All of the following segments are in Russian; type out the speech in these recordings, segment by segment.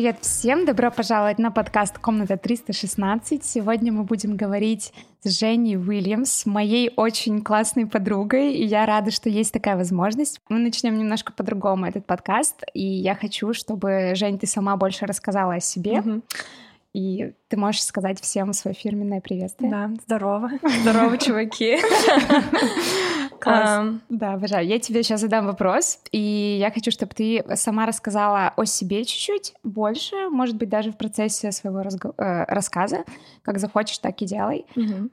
Привет всем! Добро пожаловать на подкаст «Комната 316». Сегодня мы будем говорить с Женей Уильямс, моей очень классной подругой, и я рада, что есть такая возможность. Мы начнем немножко по-другому этот подкаст, и я хочу, чтобы, Жень, ты сама больше рассказала о себе. Mm-hmm. И ты можешь сказать всем свое фирменное приветствие. Да, здорово. Здорово, чуваки. Класс. Да, обожаю. Я тебе сейчас задам вопрос, и я хочу, чтобы ты сама рассказала о себе чуть-чуть больше, может быть, даже в процессе своего э, рассказа. Как захочешь, так и делай.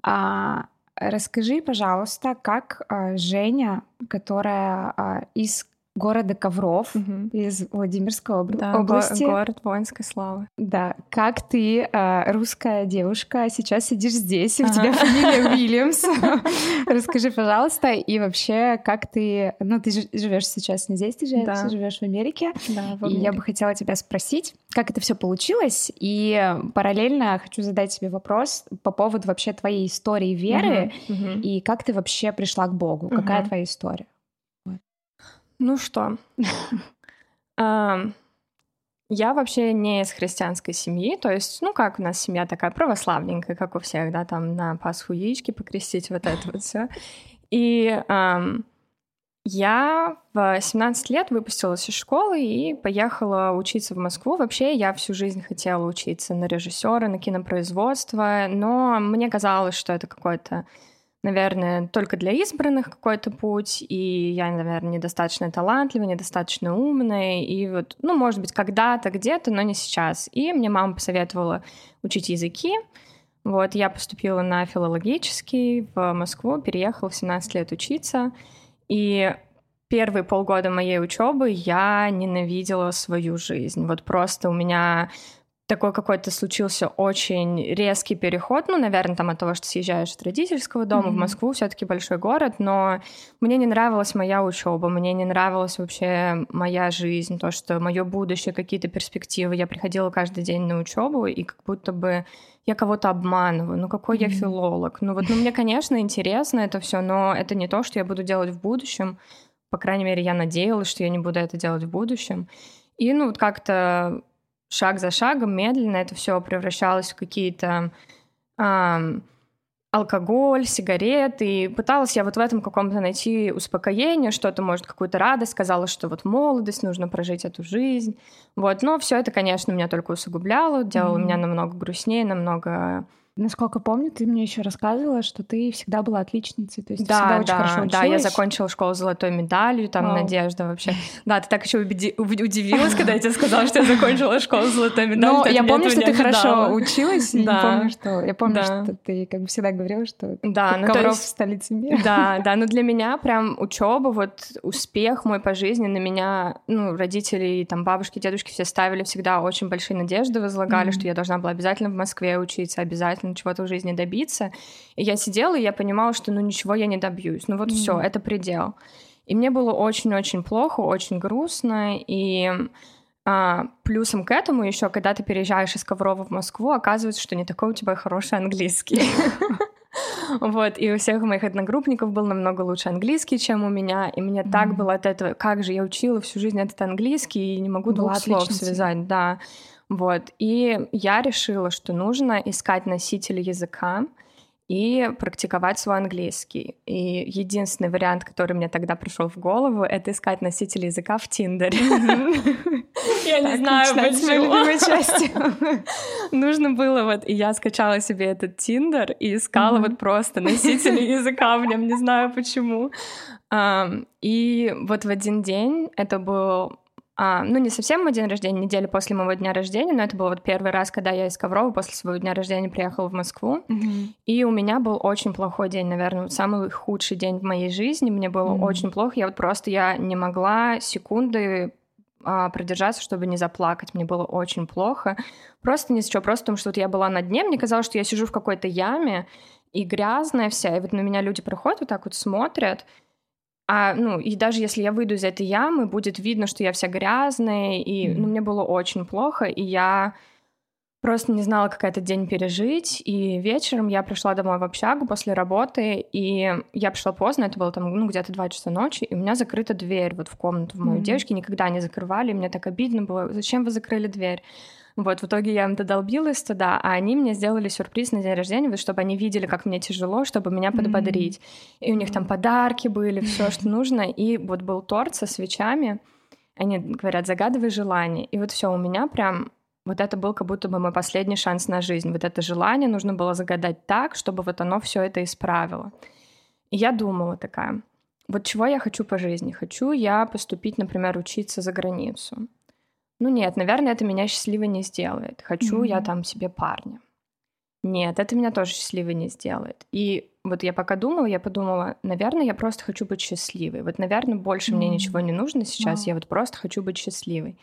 А, расскажи, пожалуйста, как а, Женя, которая а, из города Ковров угу. из Владимирской об... да, области. Го- город воинской славы. Да. Как ты, э, русская девушка, сейчас сидишь здесь, у тебя фамилия Уильямс. Расскажи, пожалуйста, и вообще, как ты... Ну, ты живешь сейчас не здесь, ты живешь в Америке. Да, И я бы хотела тебя спросить, как это все получилось, и параллельно хочу задать тебе вопрос по поводу вообще твоей истории веры, и как ты вообще пришла к Богу, какая твоя история? Ну что, я вообще не из христианской семьи, то есть, ну как у нас семья такая православненькая, как у всех, да, там на Пасху яички покрестить, вот это вот все. И я в 17 лет выпустилась из школы и поехала учиться в Москву. Вообще, я всю жизнь хотела учиться на режиссера, на кинопроизводство, но мне казалось, что это какой-то наверное, только для избранных какой-то путь, и я, наверное, недостаточно талантливая, недостаточно умная, и вот, ну, может быть, когда-то, где-то, но не сейчас. И мне мама посоветовала учить языки, вот, я поступила на филологический в Москву, переехала в 17 лет учиться, и первые полгода моей учебы я ненавидела свою жизнь. Вот просто у меня такой какой-то случился очень резкий переход, ну, наверное, там от того, что съезжаешь от родительского дома mm-hmm. в Москву, все-таки большой город, но мне не нравилась моя учеба, мне не нравилась вообще моя жизнь, то, что мое будущее, какие-то перспективы. Я приходила каждый день на учебу, и как будто бы я кого-то обманываю, ну какой mm-hmm. я филолог. Ну вот, ну мне, конечно, интересно это все, но это не то, что я буду делать в будущем. По крайней мере, я надеялась, что я не буду это делать в будущем. И ну вот как-то шаг за шагом, медленно это все превращалось в какие-то э, алкоголь, сигареты. И пыталась я вот в этом каком-то найти успокоение, что-то, может, какую-то радость. Сказала, что вот молодость, нужно прожить эту жизнь. Вот. Но все это, конечно, меня только усугубляло, делало mm-hmm. меня намного грустнее, намного Насколько помню, ты мне еще рассказывала, что ты всегда была отличницей, то есть да, ты всегда да, очень хорошо училась. Да, я закончила школу с золотой медалью, там Вау. Надежда вообще. Да, ты так еще удивилась, когда я тебе сказала, что я закончила школу с золотой медалью. Но я помню, что ты хорошо училась, и помню, что... Я помню, что ты как бы всегда говорила, что ну, ковров в столице мира. Да, да, но для меня прям учеба, вот успех мой по жизни на меня, ну, родители, там, бабушки, дедушки все ставили всегда очень большие надежды, возлагали, что я должна была обязательно в Москве учиться, обязательно чего-то в жизни добиться. И я сидела, и я понимала, что ну ничего я не добьюсь. Ну вот mm. все, это предел. И мне было очень-очень плохо, очень грустно. И а, плюсом к этому еще, когда ты переезжаешь из Коврова в Москву, оказывается, что не такой у тебя хороший английский. Вот, и у всех моих одногруппников был намного лучше английский, чем у меня, и мне так было от этого, как же я учила всю жизнь этот английский, и не могу двух слов связать, да. Вот. И я решила, что нужно искать носителя языка и практиковать свой английский. И единственный вариант, который мне тогда пришел в голову, это искать носитель языка в Тиндере. Я не знаю, почему. Нужно было вот... И я скачала себе этот Тиндер и искала вот просто носителя языка в нем, не знаю почему. И вот в один день, это был а, ну, не совсем мой день рождения, неделю после моего дня рождения, но это был вот первый раз, когда я из Коврова после своего дня рождения приехала в Москву. Mm-hmm. И у меня был очень плохой день, наверное, вот самый худший день в моей жизни. Мне было mm-hmm. очень плохо. Я вот просто я не могла секунды а, продержаться, чтобы не заплакать. Мне было очень плохо. Просто ни с чего, просто потому что вот я была на дне, мне казалось, что я сижу в какой-то яме, и грязная вся, и вот на меня люди проходят, вот так вот смотрят, а, ну, и даже если я выйду из этой ямы, будет видно, что я вся грязная, и ну, мне было очень плохо, и я просто не знала, как этот день пережить. И вечером я пришла домой в общагу после работы, и я пришла поздно, это было там, ну, где-то 2 часа ночи, и у меня закрыта дверь вот в комнату в мою mm-hmm. девушки, никогда не закрывали, и мне так обидно было, зачем вы закрыли дверь? Вот, в итоге я им додолбилась туда, а они мне сделали сюрприз на день рождения, вот, чтобы они видели, как мне тяжело, чтобы меня подбодрить. Mm-hmm. И у них там подарки были, все, что нужно. И вот был торт со свечами. Они говорят, загадывай желание. И вот все, у меня прям вот это был как будто бы мой последний шанс на жизнь. Вот это желание нужно было загадать так, чтобы вот оно все это исправило. И я думала такая, вот чего я хочу по жизни? Хочу я поступить, например, учиться за границу. Ну нет, наверное, это меня счастливой не сделает. Хочу mm-hmm. я там себе парня. Нет, это меня тоже счастливой не сделает. И вот я пока думала, я подумала, наверное, я просто хочу быть счастливой. Вот, наверное, больше mm-hmm. мне ничего не нужно сейчас, wow. я вот просто хочу быть счастливой.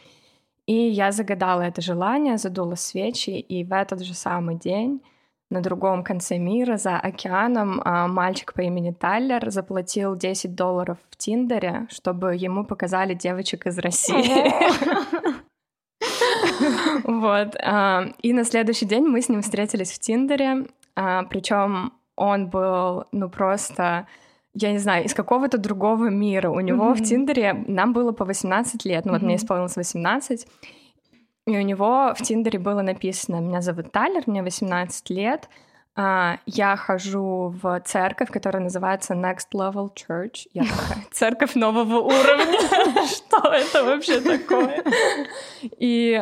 И я загадала это желание, задула свечи, и в этот же самый день на другом конце мира, за океаном, а, мальчик по имени Тайлер заплатил 10 долларов в Тиндере, чтобы ему показали девочек из России. Вот. А, и на следующий день мы с ним встретились в Тиндере, а, причем он был, ну, просто я не знаю, из какого-то другого мира. У него mm-hmm. в Тиндере нам было по 18 лет, ну вот mm-hmm. мне исполнилось 18, и у него в Тиндере было написано «Меня зовут Тайлер, мне 18 лет, а, я хожу в церковь, которая называется Next Level Church. Я такая, церковь нового уровня. Что это вообще такое? И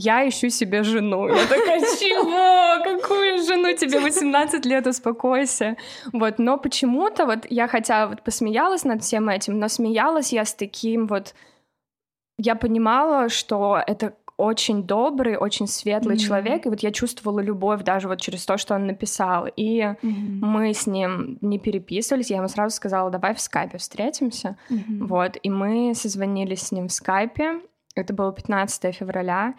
я ищу себе жену. Я такая, чего? Какую жену? Тебе 18 лет, успокойся. Вот, но почему-то вот я хотя вот посмеялась над всем этим, но смеялась я с таким вот... Я понимала, что это очень добрый, очень светлый mm-hmm. человек, и вот я чувствовала любовь даже вот через то, что он написал. И mm-hmm. мы с ним не переписывались, я ему сразу сказала, давай в скайпе встретимся. Mm-hmm. Вот, и мы созвонились с ним в скайпе, это было 15 февраля,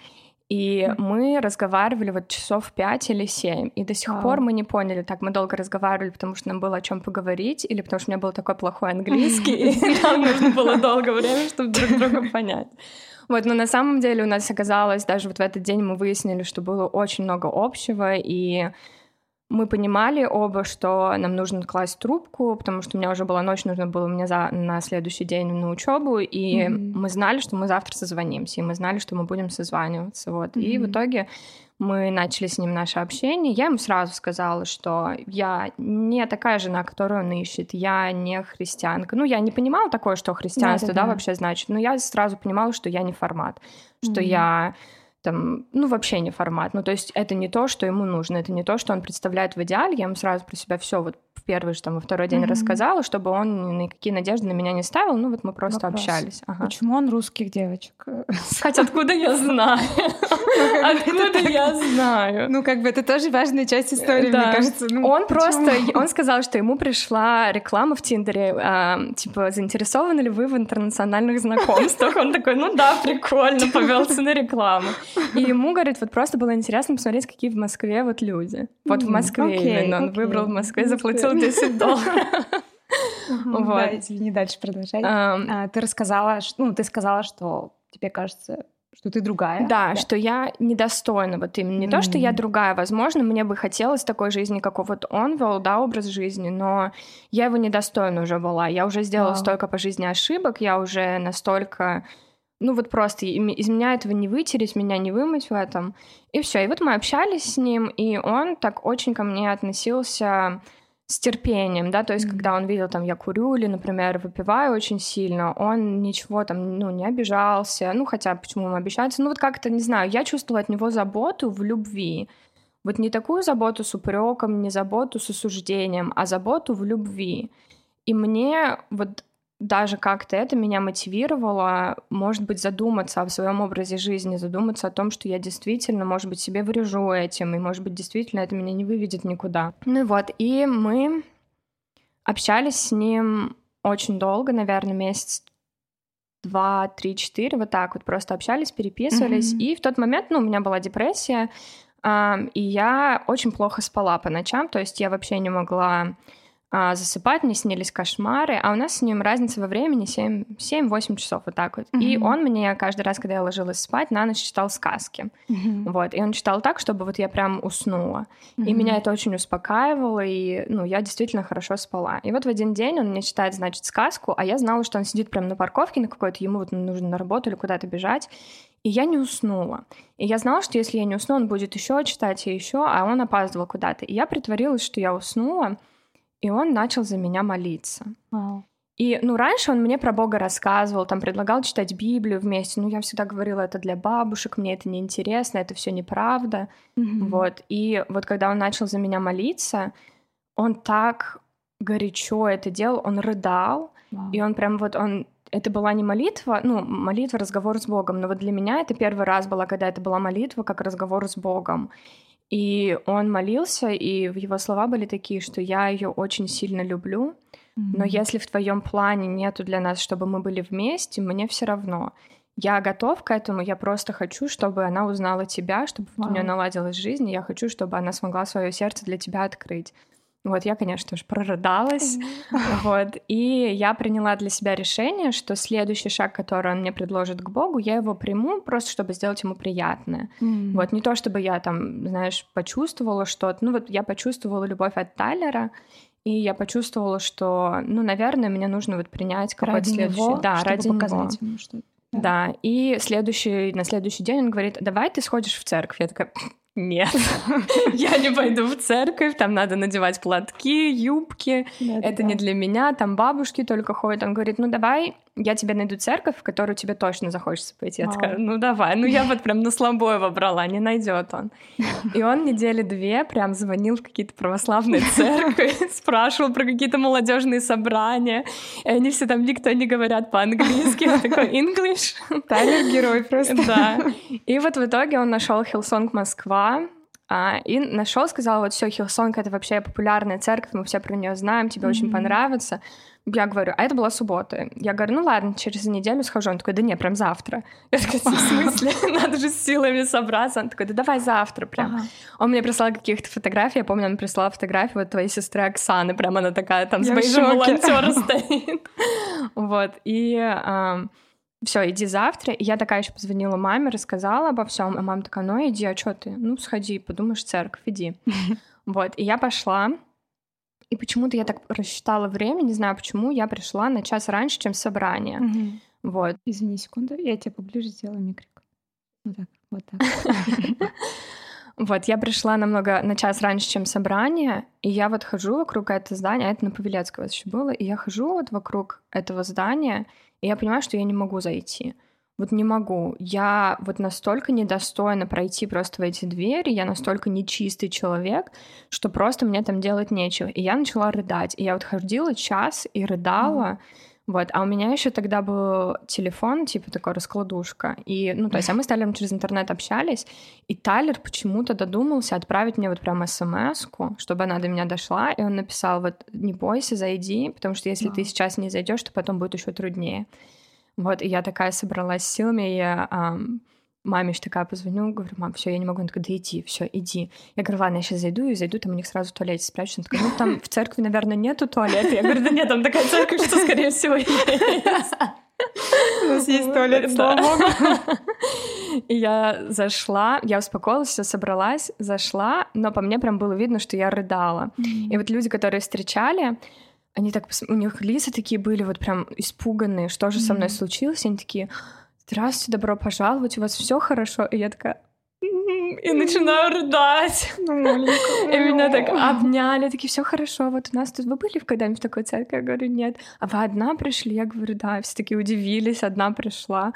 и mm-hmm. мы разговаривали вот часов пять или семь, и до сих wow. пор мы не поняли, так мы долго разговаривали, потому что нам было о чем поговорить, или потому что у меня был такой плохой английский, и нам нужно было долго времени, чтобы друг друга понять. Вот, но на самом деле у нас оказалось, даже вот в этот день мы выяснили, что было очень много общего, и мы понимали оба, что нам нужно класть трубку, потому что у меня уже была ночь, нужно было мне за, на следующий день на учебу, и mm-hmm. мы знали, что мы завтра созвонимся, и мы знали, что мы будем созваниваться, вот. Mm-hmm. И в итоге мы начали с ним наше общение. Я ему сразу сказала, что я не такая жена, которую он ищет, я не христианка. Ну, я не понимала такое, что христианство, да, да, да. вообще значит, но я сразу понимала, что я не формат, что mm-hmm. я там, ну, вообще не формат. Ну, то есть это не то, что ему нужно, это не то, что он представляет в идеале. Я ему сразу про себя все вот первый же там во второй день mm-hmm. рассказала, чтобы он никакие надежды на меня не ставил. Ну вот мы просто Вопрос. общались. Ага. Почему он русских девочек? Хотя откуда я знаю? Откуда я знаю? Ну как бы это тоже важная часть истории, мне кажется. Ну, он просто, он сказал, что ему пришла реклама в Тиндере, а, типа заинтересованы ли вы в интернациональных знакомствах? Он такой, ну да, прикольно, повелся на рекламу. И ему, говорит, вот просто было интересно посмотреть, какие в Москве вот люди. Вот в Москве именно. Он выбрал в Москве, заплатил 10 долларов. Вот. Да, извини, дальше продолжай. А, ты рассказала, ну, ты сказала, что тебе кажется, что ты другая. Да, да, что я недостойна вот именно. Не mm-hmm. то, что я другая. Возможно, мне бы хотелось такой жизни, какой вот он вел, да, образ жизни, но я его недостойна уже была. Я уже сделала wow. столько по жизни ошибок, я уже настолько... Ну вот просто из меня этого не вытереть, меня не вымыть в этом. И все. И вот мы общались с ним, и он так очень ко мне относился с терпением, да, то есть mm-hmm. когда он видел, там, я курю или, например, выпиваю очень сильно, он ничего там, ну, не обижался, ну, хотя почему ему обещаться, ну, вот как-то, не знаю, я чувствовала от него заботу в любви, вот не такую заботу с упреком, не заботу с осуждением, а заботу в любви. И мне вот даже как-то это меня мотивировало, может быть, задуматься о своем образе жизни, задуматься о том, что я действительно, может быть, себе врежу этим, и, может быть, действительно это меня не выведет никуда. Ну и вот, и мы общались с ним очень долго, наверное, месяц два, три, четыре, вот так вот просто общались, переписывались. Mm-hmm. И в тот момент, ну, у меня была депрессия, э, и я очень плохо спала по ночам, то есть я вообще не могла а, засыпать, мне снились кошмары, а у нас с ним разница во времени 7-8 часов, вот так вот. Mm-hmm. И он мне каждый раз, когда я ложилась спать, на ночь читал сказки. Mm-hmm. Вот, и он читал так, чтобы вот я прям уснула. Mm-hmm. И меня это очень успокаивало, и, ну, я действительно хорошо спала. И вот в один день он мне читает, значит, сказку, а я знала, что он сидит прям на парковке на какой-то, ему вот нужно на работу или куда-то бежать, и я не уснула. И я знала, что если я не усну, он будет еще читать и еще, а он опаздывал куда-то. И я притворилась, что я уснула, и он начал за меня молиться. Wow. И, ну, раньше он мне про Бога рассказывал, там, предлагал читать Библию вместе. Ну, я всегда говорила, это для бабушек, мне это неинтересно, это все неправда. Mm-hmm. Вот. И вот когда он начал за меня молиться, он так горячо это делал, он рыдал, wow. и он прям вот, он это была не молитва, ну, молитва, разговор с Богом, но вот для меня это первый раз была, когда это была молитва, как разговор с Богом. И он молился, и его слова были такие, что я ее очень сильно люблю, mm-hmm. но если в твоем плане нету для нас, чтобы мы были вместе, мне все равно. Я готов к этому, я просто хочу, чтобы она узнала тебя, чтобы wow. у нее наладилась жизнь, и я хочу, чтобы она смогла свое сердце для тебя открыть. Вот я, конечно же, прорыдалась. Вот. И я приняла для себя решение, что следующий шаг, который он мне предложит к Богу, я его приму просто, чтобы сделать ему приятное. Mm. Вот. Не то, чтобы я там, знаешь, почувствовала что-то. Ну вот я почувствовала любовь от Тайлера, и я почувствовала, что, ну, наверное, мне нужно вот принять какой-то следующий... Него, да, ради показать него. Ему что да. да, и следующий, на следующий день он говорит, давай ты сходишь в церковь. Я такая, нет, я не пойду в церковь, там надо надевать платки, юбки, это не для меня, там бабушки только ходят. Он говорит, ну давай, я тебе найду церковь, в которую тебе точно захочется пойти. Я такая, ну давай, ну я вот прям на слабое выбрала, не найдет он. И он недели две прям звонил в какие-то православные церкви, спрашивал про какие-то молодежные собрания, и они все там никто не говорят по-английски, он такой, English. Тайлер герой просто. Да. И вот в итоге он нашел Hillsong Москва, а, и нашел, сказал, вот все, Hillsong это вообще популярная церковь, мы все про нее знаем, тебе mm-hmm. очень понравится. Я говорю, а это была суббота. Я говорю, ну ладно, через неделю схожу. Он такой, да не, прям завтра. Я такая, в смысле? Надо же с силами собраться. Он такой, да давай завтра прям. Ага. Он мне прислал каких-то фотографий. Я помню, он прислал фотографию вот твоей сестры Оксаны. Прям она такая там с бейджем волонтера стоит. Вот. И все, иди завтра. И я такая еще позвонила маме, рассказала обо всем. А мама такая, ну иди, а что ты? Ну, сходи, подумаешь, церковь, иди. Вот, и я пошла. И почему-то я так рассчитала время, не знаю почему, я пришла на час раньше, чем собрание. Вот. Извини секунду, я тебе поближе сделаю микрик. Вот так, вот так. Вот, я пришла намного на час раньше, чем собрание, и я вот хожу вокруг этого здания, а это на Павелецкого еще было, и я хожу вот вокруг этого здания, и я понимаю, что я не могу зайти. Вот не могу. Я вот настолько недостойна пройти просто в эти двери, я настолько нечистый человек, что просто мне там делать нечего. И я начала рыдать. И я вот ходила час и рыдала. Mm. Вот, а у меня еще тогда был телефон, типа такой раскладушка. И, ну, то есть, а мы с Тайлером через интернет общались, и Тайлер почему-то додумался отправить мне вот прям смс чтобы она до меня дошла, и он написал вот не бойся, зайди, потому что если ты сейчас не зайдешь, то потом будет еще труднее. Вот, и я такая собралась силами, я ам, маме же такая позвоню, говорю, мам, все, я не могу. Она такая, да иди, все, иди. Я говорю, ладно, я сейчас зайду и зайду, там у них сразу в туалете спрячусь. Она такая, ну там в церкви, наверное, нету туалета. Я говорю, да нет, там такая церковь, что, скорее всего, есть. У нас есть туалет, слава богу. И я зашла, я успокоилась, все собралась, зашла, но по мне прям было видно, что я рыдала. И вот люди, которые встречали, они так, у них лица такие были вот прям испуганные, что же со мной случилось, они такие, здравствуйте, добро пожаловать, у вас все хорошо? И я такая, и начинаю рыдать. Ну, и меня так обняли, такие, все хорошо, вот у нас тут, вы были когда-нибудь в такой церкви? Я говорю, нет. А вы одна пришли? Я говорю, да. Все такие удивились, одна пришла.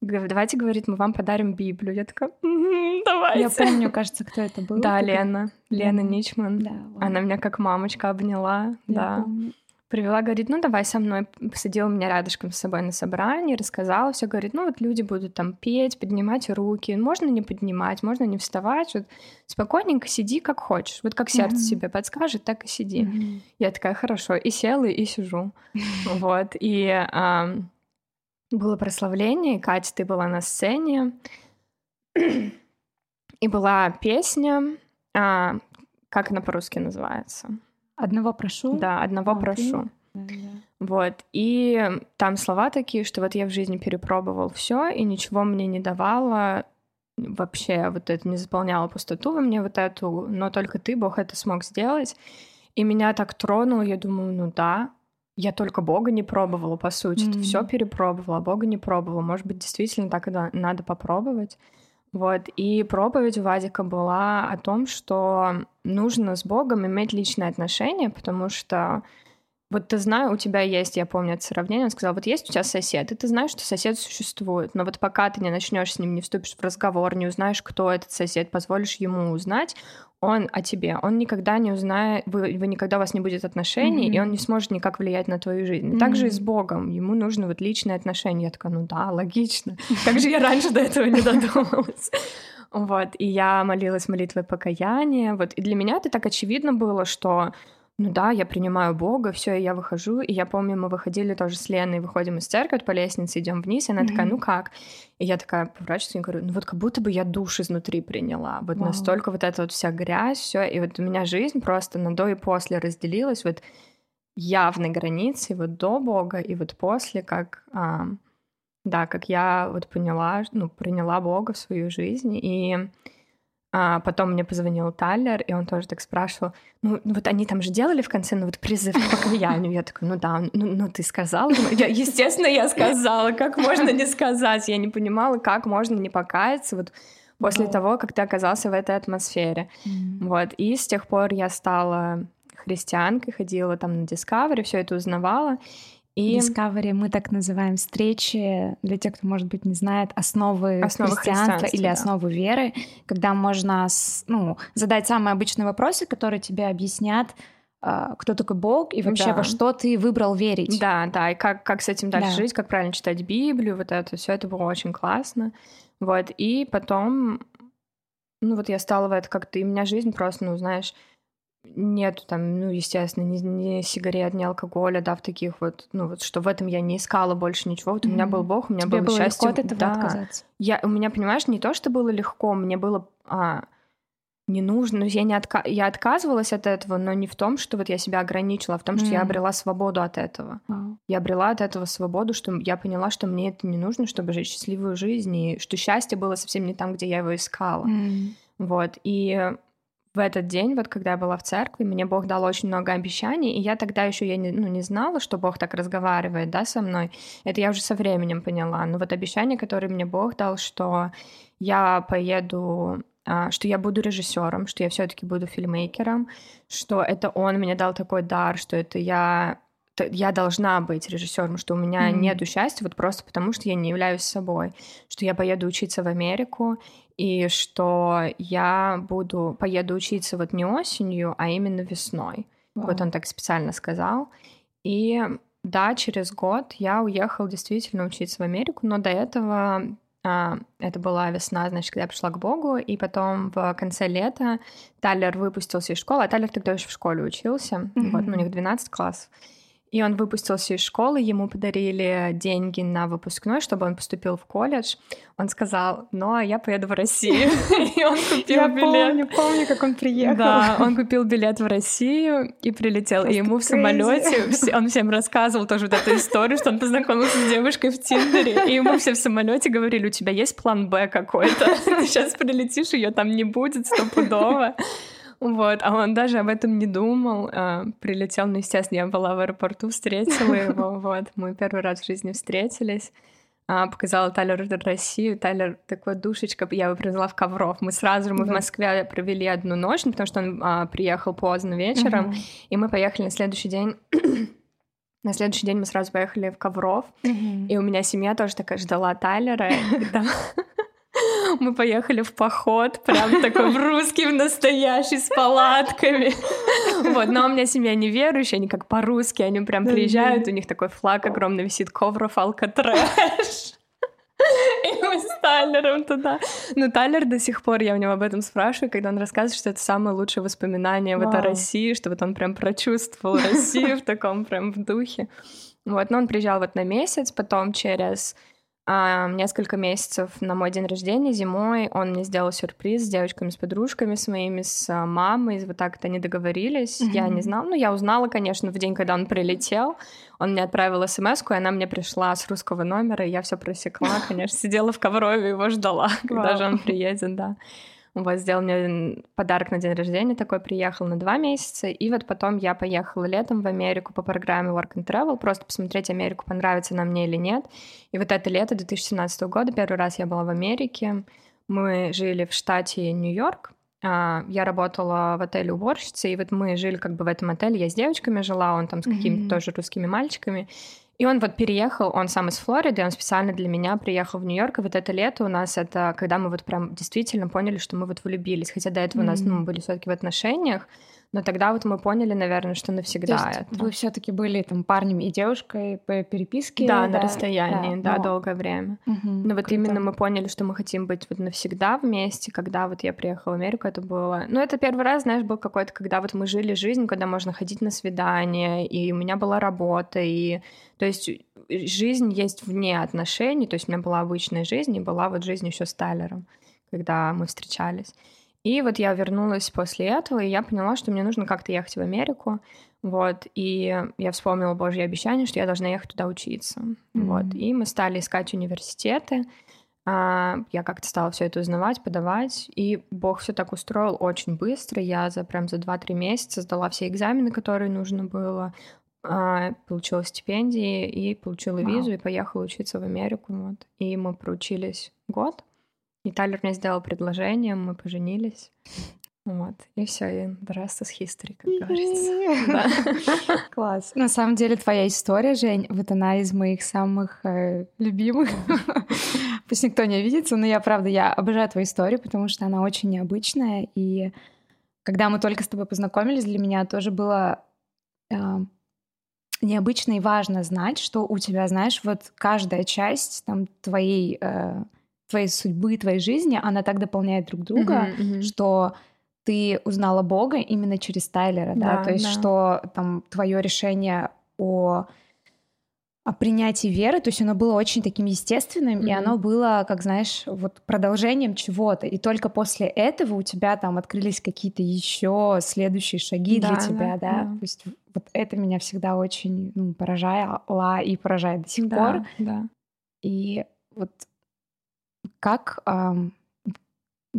Говорю, давайте, говорит, мы вам подарим Библию. Я такая, давайте. Я помню, кажется, кто это был. Да, Лена. Лена Ничман. Да, Она меня как мамочка обняла. Да. Помню привела, говорит, ну давай со мной, посадила меня рядышком с собой на собрании, рассказала все, говорит, ну вот люди будут там петь, поднимать руки, можно не поднимать, можно не вставать, вот спокойненько сиди как хочешь, вот как сердце mm-hmm. себе подскажет, так и сиди. Mm-hmm. Я такая, хорошо, и села, и сижу, вот, и было прославление, Катя, ты была на сцене, и была песня, а, как она по-русски называется? Одного прошу. Да, одного а, прошу. Ты... Вот. И там слова такие, что вот я в жизни перепробовал все, и ничего мне не давало вообще вот это не заполняло пустоту во мне вот эту, но только ты, Бог, это смог сделать. И меня так тронуло, я думаю, ну да, я только Бога не пробовала, по сути. Mm-hmm. Все перепробовала, а Бога не пробовала. Может быть, действительно так и надо попробовать. Вот. И проповедь у Вадика была о том, что нужно с Богом иметь личные отношения, потому что вот ты знаешь, у тебя есть, я помню это сравнение, он сказал, вот есть у тебя сосед, и ты знаешь, что сосед существует, но вот пока ты не начнешь с ним, не вступишь в разговор, не узнаешь, кто этот сосед, позволишь ему узнать, он о тебе, он никогда не узнает, вы, вы никогда у вас не будет отношений, mm-hmm. и он не сможет никак влиять на твою жизнь. Mm-hmm. Так же и с Богом, ему нужно вот личные отношения. Я такая, ну да, логично. Как же я раньше до этого не додумалась? Вот, и я молилась молитвой покаяния, вот, и для меня это так очевидно было, что ну да, я принимаю Бога, все, я выхожу. И я помню, мы выходили тоже с Леной, выходим из церкви по лестнице, идем вниз, и она mm-hmm. такая, ну как? И я такая поворачиваюсь и говорю, ну вот как будто бы я душ изнутри приняла. Вот wow. настолько вот эта вот вся грязь, все. И вот у меня жизнь просто на до и после разделилась вот явной границей вот до Бога и вот после, как, а, да, как я вот поняла, ну, приняла Бога в свою жизнь. И а потом мне позвонил Тайлер, и он тоже так спрашивал, ну, ну вот они там же делали в конце, ну вот призыв к покаянию. Я такая, ну да, ну, ну ты сказала? Я, естественно, я сказала, как можно не сказать? Я не понимала, как можно не покаяться вот после того, как ты оказался в этой атмосфере. Вот, и с тех пор я стала христианкой, ходила там на Discovery, все это узнавала. И... Discovery мы так называем встречи, для тех, кто, может быть, не знает, основы, основы христианства или да. основы веры, когда можно ну, задать самые обычные вопросы, которые тебе объяснят, а, кто такой Бог и вообще да. во что ты выбрал верить. Да, да, и как, как с этим дальше да. жить, как правильно читать Библию, вот это все это было очень классно. Вот, и потом, ну вот я стала в это как-то, и у меня жизнь просто, ну, знаешь, Нету там, ну, естественно, ни, ни сигарет, ни алкоголя, да, в таких вот, ну, вот, что в этом я не искала больше ничего. Вот mm-hmm. у меня был Бог, у меня Тебе было, было счастье. Легко от этого да. отказаться? Я, у меня, понимаешь, не то, что было легко, мне было а, не нужно, ну, я, не отка... я отказывалась от этого, но не в том, что вот я себя ограничила, а в том, что mm. я обрела свободу от этого. Wow. Я обрела от этого свободу, что я поняла, что мне это не нужно, чтобы жить счастливую жизнь, и что счастье было совсем не там, где я его искала. Mm. Вот, и в этот день, вот когда я была в церкви, мне Бог дал очень много обещаний, и я тогда еще я не, ну, не знала, что Бог так разговаривает, да, со мной. Это я уже со временем поняла. Но вот обещание, которое мне Бог дал, что я поеду а, что я буду режиссером, что я все-таки буду фильмейкером, что это он мне дал такой дар, что это я я должна быть режиссером, что у меня mm-hmm. нет счастья вот просто потому, что я не являюсь собой, что я поеду учиться в Америку, и что я буду поеду учиться вот не осенью, а именно весной. Wow. Вот он так специально сказал. И да, через год я уехал действительно учиться в Америку, но до этого а, это была весна, значит, когда я пришла к Богу, и потом в конце лета Тайлер выпустился из школы, а Тайлер тогда еще в школе учился, mm-hmm. вот, ну, у них 12 классов. И он выпустился из школы, ему подарили деньги на выпускной, чтобы он поступил в колледж. Он сказал, ну, а я поеду в Россию. И он купил билет. Я помню, помню, как он приехал. Да, он купил билет в Россию и прилетел. И ему в самолете, он всем рассказывал тоже вот эту историю, что он познакомился с девушкой в Тиндере. И ему все в самолете говорили, у тебя есть план Б какой-то? Ты сейчас прилетишь, ее там не будет стопудово. Вот, а он даже об этом не думал. А, прилетел, ну, естественно, я была в аэропорту, встретила его, вот. Мы первый раз в жизни встретились. А, показала Тайлеру Россию. Тайлер такой душечка, я его привезла в Ковров. Мы сразу же, мы да. в Москве провели одну ночь, потому что он а, приехал поздно вечером, угу. и мы поехали на следующий день на следующий день мы сразу поехали в Ковров, mm-hmm. и у меня семья тоже такая ждала Тайлера. Мы поехали в поход, прям такой в русский, в настоящий, с палатками. Вот, но у меня семья неверующая, они как по-русски, они прям приезжают, у них такой флаг огромный висит, ковров алкатрэш. И мы с Тайлером туда. Но Тайлер до сих пор, я у него об этом спрашиваю, когда он рассказывает, что это самое лучшее воспоминание вот о России, что вот он прям прочувствовал Россию в таком прям в духе. Вот, но он приезжал вот на месяц, потом через а, несколько месяцев на мой день рождения зимой он мне сделал сюрприз с девочками, с подружками, с моими, с а, мамой. Вот так это они договорились. Mm-hmm. Я не знала. Ну, я узнала, конечно, в день, когда он прилетел. Он мне отправил смс и она мне пришла с русского номера, и я все просекла, конечно, сидела в Коврове, его ждала, когда же он приедет, да. Вот, сделал мне подарок на день рождения, такой приехал на два месяца, и вот потом я поехала летом в Америку по программе Work and Travel, просто посмотреть Америку, понравится она мне или нет. И вот это лето 2017 года, первый раз я была в Америке, мы жили в штате Нью-Йорк, а, я работала в отеле уборщицей, и вот мы жили как бы в этом отеле, я с девочками жила, он там с какими-то mm-hmm. тоже русскими мальчиками, и он вот переехал, он сам из Флориды, он специально для меня приехал в Нью-Йорк, и вот это лето у нас это, когда мы вот прям действительно поняли, что мы вот влюбились, хотя до этого mm-hmm. у нас, ну, мы были все таки в отношениях, но тогда вот мы поняли, наверное, что навсегда То есть это. Вы все-таки были там парнем и девушкой по переписке? Да, да? на расстоянии, да, да но... долгое время. Угу, но вот круто. именно мы поняли, что мы хотим быть вот навсегда вместе, когда вот я приехала в Америку, это было... Ну, это первый раз, знаешь, был какой-то, когда вот мы жили жизнь, когда можно ходить на свидание, и у меня была работа, и... То есть жизнь есть вне отношений, то есть у меня была обычная жизнь, и была вот жизнь еще с Тайлером, когда мы встречались. И вот я вернулась после этого, и я поняла, что мне нужно как-то ехать в Америку. Вот, и я вспомнила Божье обещание, что я должна ехать туда учиться. Mm-hmm. Вот, и мы стали искать университеты. А, я как-то стала все это узнавать, подавать, и Бог все так устроил очень быстро. Я за прям за 2-3 месяца сдала все экзамены, которые нужно было, а, получила стипендии и получила wow. визу и поехала учиться в Америку. Вот. И мы проучились год. И Тайлер мне сделал предложение, мы поженились. Вот, и все, и the rest is history, как говорится. Класс. На самом деле твоя история, Жень, вот она из моих самых э, любимых. Пусть никто не обидится, но я, правда, я обожаю твою историю, потому что она очень необычная. И когда мы только с тобой познакомились, для меня тоже было э, необычно и важно знать, что у тебя, знаешь, вот каждая часть там твоей э, твоей судьбы, твоей жизни, она так дополняет друг друга, mm-hmm, mm-hmm. что ты узнала Бога именно через Тайлера, да, да то есть да. что там твое решение о о принятии веры, то есть оно было очень таким естественным, mm-hmm. и оно было, как знаешь, вот продолжением чего-то. И только после этого у тебя там открылись какие-то еще следующие шаги да, для тебя, да, да. да. То есть вот это меня всегда очень ну, поражало и поражает до сих да, пор. Да. И вот как,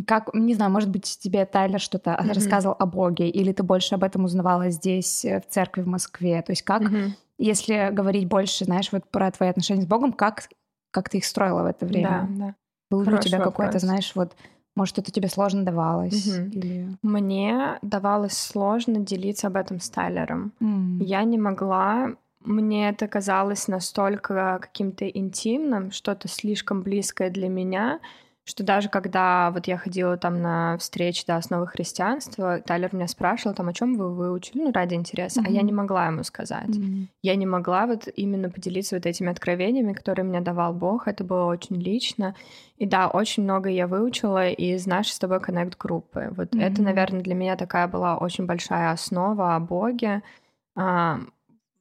как, не знаю, может быть, тебе Тайлер что-то mm-hmm. рассказывал о Боге, или ты больше об этом узнавала здесь, э, в церкви в Москве? То есть как, mm-hmm. если говорить больше, знаешь, вот про твои отношения с Богом, как, как ты их строила в это время? Да, да. Был ли у тебя какой-то, знаешь, вот может, что-то тебе сложно давалось? Угу. Или... Мне давалось сложно делиться об этом с Тайлером. Mm. Я не могла мне это казалось настолько каким-то интимным, что-то слишком близкое для меня, что даже когда вот я ходила там на встречи до основы христианства, Тайлер меня спрашивал там, о чем вы выучили, ну, ради интереса, mm-hmm. а я не могла ему сказать. Mm-hmm. Я не могла вот именно поделиться вот этими откровениями, которые мне давал Бог, это было очень лично. И да, очень много я выучила из нашей с тобой коннект-группы. Вот mm-hmm. это, наверное, для меня такая была очень большая основа о Боге,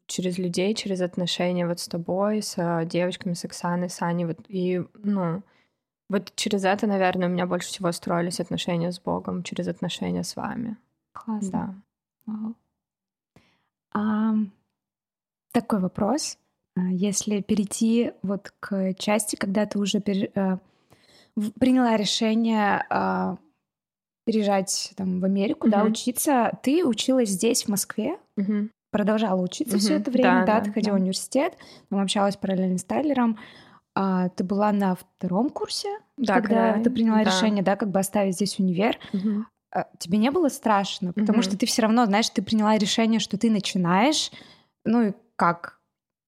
через людей, через отношения вот с тобой, с э, девочками, с Оксаной, с Аней, вот, и, ну, вот через это, наверное, у меня больше всего строились отношения с Богом, через отношения с вами. Классно. Да. Вау. А, такой вопрос. А, если перейти вот к части, когда ты уже пер... Э, приняла решение а, переезжать там в Америку, mm-hmm. да, учиться, ты училась здесь, в Москве? Mm-hmm продолжала учиться mm-hmm. все это время, да, да, ты ходила да. в университет, мы общалась параллельно с Тайлером. А, ты была на втором курсе, да, когда, когда ты приняла да. решение, да, как бы оставить здесь универ. Mm-hmm. А, тебе не было страшно, потому mm-hmm. что ты все равно, знаешь, ты приняла решение, что ты начинаешь, ну и как?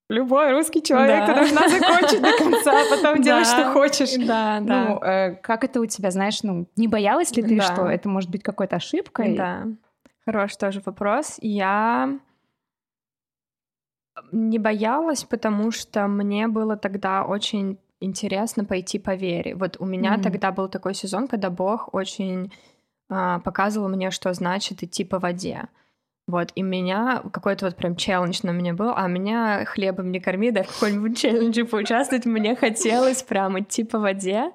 Любой русский человек, да. ты должна закончить до конца, а потом делать, что хочешь. Да, да. Ну, э, как это у тебя, знаешь, ну, не боялась ли ты, что это может быть какой-то ошибкой? Да. Хороший тоже вопрос. Я не боялась, потому что мне было тогда очень интересно пойти по вере. Вот у меня mm-hmm. тогда был такой сезон, когда Бог очень а, показывал мне, что значит идти по воде. Вот, и меня какой-то вот прям челлендж на меня был, а меня хлебом не корми, да в какой-нибудь челлендже поучаствовать мне хотелось прям идти по воде.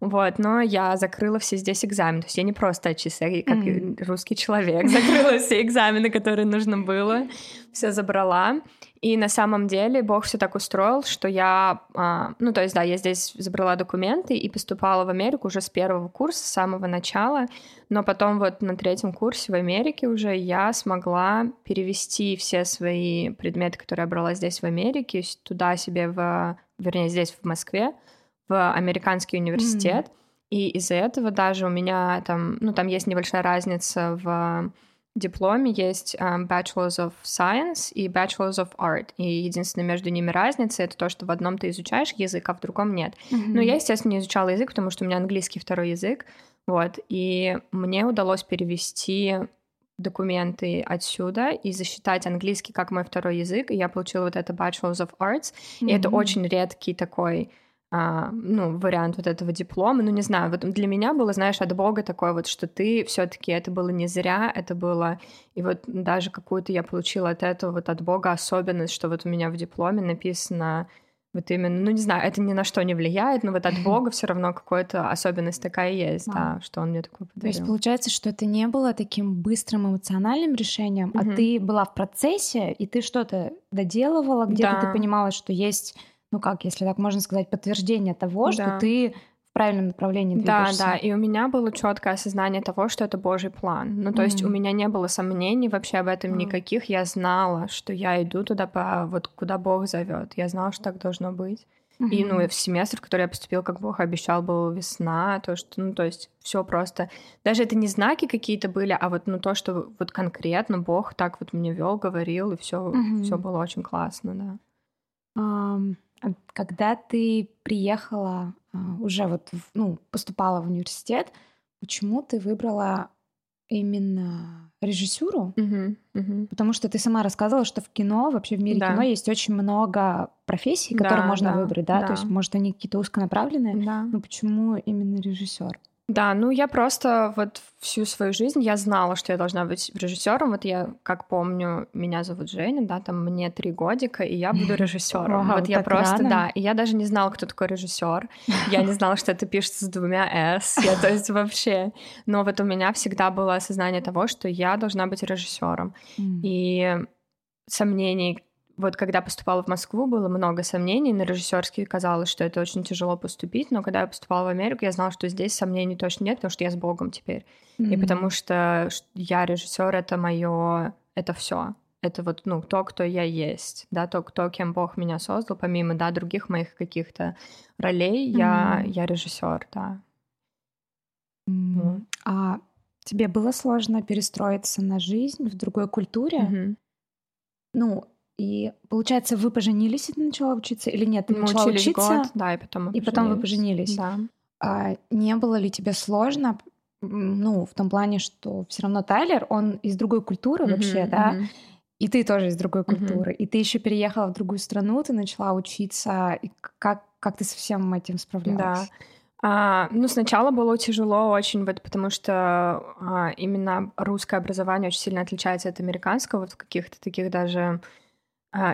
Вот, но я закрыла все здесь экзамены. То есть я не просто отчисла, я как mm. русский человек закрыла все экзамены, которые нужно было, все забрала. И на самом деле Бог все так устроил, что я, а, ну то есть да, я здесь забрала документы и поступала в Америку уже с первого курса, с самого начала, но потом вот на третьем курсе в Америке уже я смогла перевести все свои предметы, которые я брала здесь в Америке, туда себе в, вернее здесь в Москве, в американский университет. Mm-hmm. И из-за этого даже у меня там, ну, там есть небольшая разница в дипломе есть um, Bachelor's of Science и Bachelor's of Art. И единственное между ними разница — это то, что в одном ты изучаешь язык, а в другом нет. Mm-hmm. Но я, естественно, не изучала язык, потому что у меня английский второй язык. Вот. И мне удалось перевести документы отсюда и засчитать английский как мой второй язык. И я получила вот это Bachelor's of Arts. Mm-hmm. И это очень редкий такой а, ну, вариант вот этого диплома. Ну, не знаю, вот для меня было, знаешь, от Бога такое вот, что ты все таки это было не зря, это было... И вот даже какую-то я получила от этого вот от Бога особенность, что вот у меня в дипломе написано вот именно, ну, не знаю, это ни на что не влияет, но вот от Бога все равно какая-то особенность такая есть, а. да, что он мне такое подарил. То есть получается, что это не было таким быстрым эмоциональным решением, угу. а ты была в процессе, и ты что-то доделывала, где-то да. ты понимала, что есть ну как, если так можно сказать, подтверждение того, да. что ты в правильном направлении двигаешься. Да, да, и у меня было четкое осознание того, что это Божий план. Ну, то mm-hmm. есть у меня не было сомнений вообще об этом mm-hmm. никаких. Я знала, что я иду туда, по вот куда Бог зовет. Я знала, что так должно быть. Mm-hmm. И ну, в семестр, в который я поступила, как Бог обещал, был весна, то, что, ну, то есть все просто. Даже это не знаки какие-то были, а вот ну то, что вот конкретно Бог так вот мне вел, говорил, и все, mm-hmm. все было очень классно, да. Um... Когда ты приехала, а, уже вот, ну, поступала в университет, почему ты выбрала именно режиссуру? Угу, угу. Потому что ты сама рассказывала, что в кино, вообще в мире да. кино есть очень много профессий, которые да, можно да, выбрать, да? да? То есть, может, они какие-то узконаправленные, да. но почему именно режиссер? Да, ну я просто вот всю свою жизнь я знала, что я должна быть режиссером. Вот я, как помню, меня зовут Женя, да, там мне три годика, и я буду режиссером. вот я просто, рано. да, и я даже не знала, кто такой режиссер. Я не знала, что это пишется с двумя с. Я, то есть вообще. Но вот у меня всегда было осознание того, что я должна быть режиссером. И сомнений вот когда поступала в Москву, было много сомнений. На режиссерский казалось, что это очень тяжело поступить, но когда я поступала в Америку, я знала, что здесь сомнений точно нет, потому что я с Богом теперь. Mm-hmm. И потому что я режиссер, это мое, это все. Это вот, ну, то, кто я есть, да, то, кто, кем Бог меня создал, помимо, да, других моих каких-то ролей, mm-hmm. я, я режиссер, да. Mm-hmm. Вот. А тебе было сложно перестроиться на жизнь в другой культуре? Mm-hmm. Ну, и получается, вы поженились, и ты начала учиться или нет? Ты Мы начала учиться, год, да, и потом и потом вы поженились. Да. А не было ли тебе сложно, ну, в том плане, что все равно Тайлер, он из другой культуры mm-hmm, вообще, да? Mm-hmm. И ты тоже из другой культуры. Mm-hmm. И ты еще переехала в другую страну, ты начала учиться. И как, как ты со всем этим справлялась? Да. А, ну, сначала было тяжело очень, вот, потому что а, именно русское образование очень сильно отличается от американского, вот в каких-то таких даже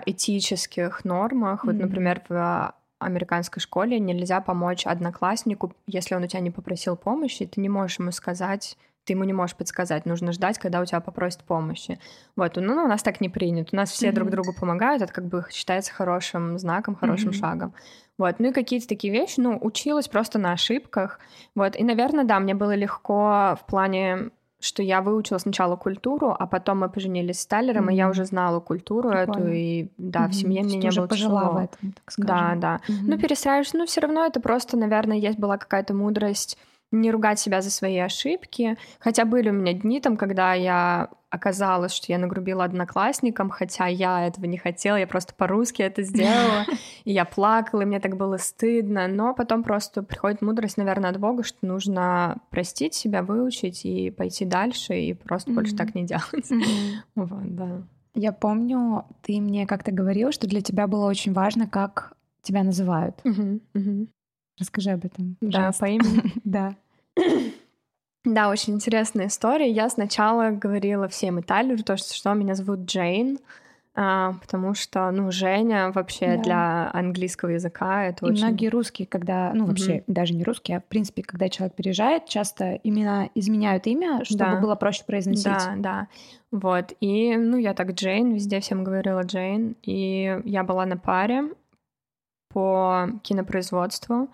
этических нормах. Mm-hmm. Вот, например, в американской школе нельзя помочь однокласснику, если он у тебя не попросил помощи, ты не можешь ему сказать, ты ему не можешь подсказать, нужно ждать, когда у тебя попросит помощи. Вот, ну, у нас так не принято. У нас все mm-hmm. друг другу помогают, это как бы считается хорошим знаком, хорошим mm-hmm. шагом. Вот, ну и какие-то такие вещи, ну, училась просто на ошибках. Вот, и, наверное, да, мне было легко в плане что я выучила сначала культуру, а потом мы поженились с Талером, mm-hmm. и я уже знала культуру Прикольно. эту, и да, mm-hmm. в семье мне не было пожила тяжело. в этом, так скажем. Да, да. Mm-hmm. Ну, перестраиваешься, ну, все равно это просто, наверное, есть была какая-то мудрость не ругать себя за свои ошибки. Хотя были у меня дни там, когда я оказалось, что я нагрубила одноклассникам, хотя я этого не хотела, я просто по-русски это сделала, и я плакала, и мне так было стыдно, но потом просто приходит мудрость, наверное, от Бога, что нужно простить себя, выучить и пойти дальше, и просто mm-hmm. больше так не делать. Mm-hmm. Вот, да. Я помню, ты мне как-то говорил, что для тебя было очень важно, как тебя называют. Mm-hmm. Mm-hmm. Расскажи об этом. Да, по имени? Да. Да, очень интересная история. Я сначала говорила всем и Тайлеру, то, что, что меня зовут Джейн, а, потому что, ну, Женя вообще да. для английского языка это и очень... многие русские, когда, ну, вообще mm-hmm. даже не русские, а в принципе, когда человек переезжает, часто именно изменяют имя, чтобы да. было проще произносить. Да, да. Вот. И, ну, я так Джейн, везде всем говорила Джейн. И я была на паре по кинопроизводству,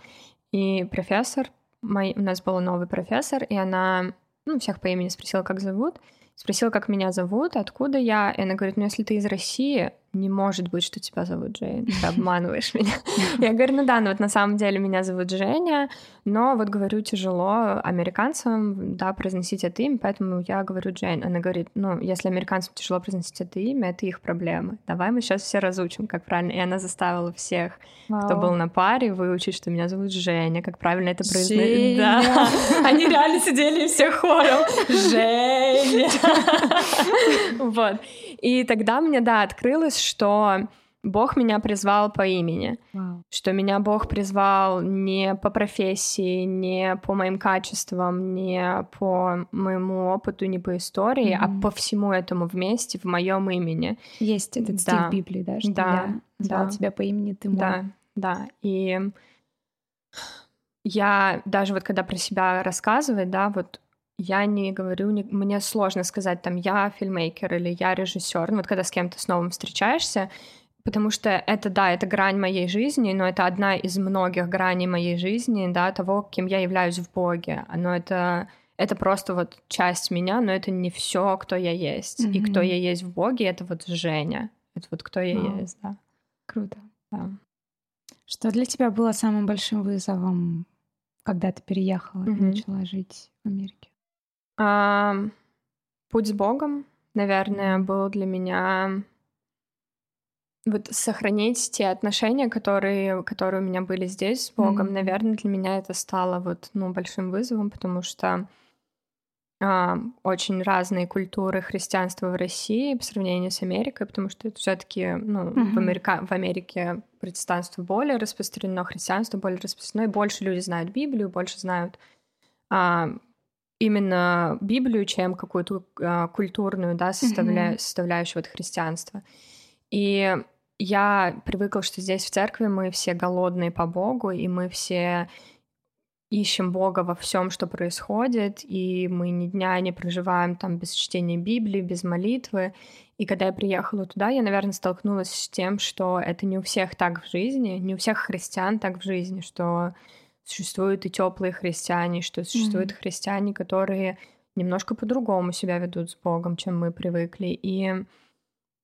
и профессор мой, у нас был новый профессор, и она, ну, всех по имени спросила, как зовут, спросила, как меня зовут, откуда я, и она говорит, ну, если ты из России, не может быть, что тебя зовут Джейн, ты обманываешь меня. Я говорю, ну да, ну вот на самом деле меня зовут Женя, но вот говорю тяжело американцам, да, произносить это имя, поэтому я говорю Джейн. Она говорит, ну, если американцам тяжело произносить это имя, это их проблемы. Давай мы сейчас все разучим, как правильно. И она заставила всех, Вау. кто был на паре, выучить, что меня зовут Женя, как правильно это произносить. Да. Они реально сидели все хором. Женя. Вот. И тогда мне, да, открылось, что Бог меня призвал по имени, wow. что меня Бог призвал не по профессии, не по моим качествам, не по моему опыту, не по истории, mm-hmm. а по всему этому вместе в моем имени. Есть этот да. стих Библии, да, что да, я назвал да. тебя по имени, ты мой. Да, да, и я даже вот когда про себя рассказываю, да, вот я не говорю, не, мне сложно сказать, там, я фильмейкер или я режиссер. Ну, вот когда с кем-то с новым встречаешься, потому что это, да, это грань моей жизни, но это одна из многих граней моей жизни, да, того, кем я являюсь в Боге. Но это, это просто вот часть меня, но это не все, кто я есть. Mm-hmm. И кто я есть в Боге, это вот Женя. Это вот кто я wow. есть, да. Круто. Да. Что для тебя было самым большим вызовом, когда ты переехала mm-hmm. и начала жить в Америке? А, путь с Богом, наверное, был для меня вот сохранить те отношения, которые, которые у меня были здесь с Богом, mm-hmm. наверное, для меня это стало вот ну большим вызовом, потому что а, очень разные культуры христианства в России по сравнению с Америкой, потому что это все-таки ну mm-hmm. в, Америка, в Америке протестанство более распространено, христианство более распространено, и больше люди знают Библию, больше знают а, именно Библию, чем какую-то э, культурную, да, составля... mm-hmm. составляющую вот христианства. И я привыкла, что здесь в церкви мы все голодные по Богу, и мы все ищем Бога во всем, что происходит, и мы ни дня не проживаем там без чтения Библии, без молитвы. И когда я приехала туда, я, наверное, столкнулась с тем, что это не у всех так в жизни, не у всех христиан так в жизни, что существуют и теплые христиане, что существуют mm-hmm. христиане, которые немножко по-другому себя ведут с Богом, чем мы привыкли. И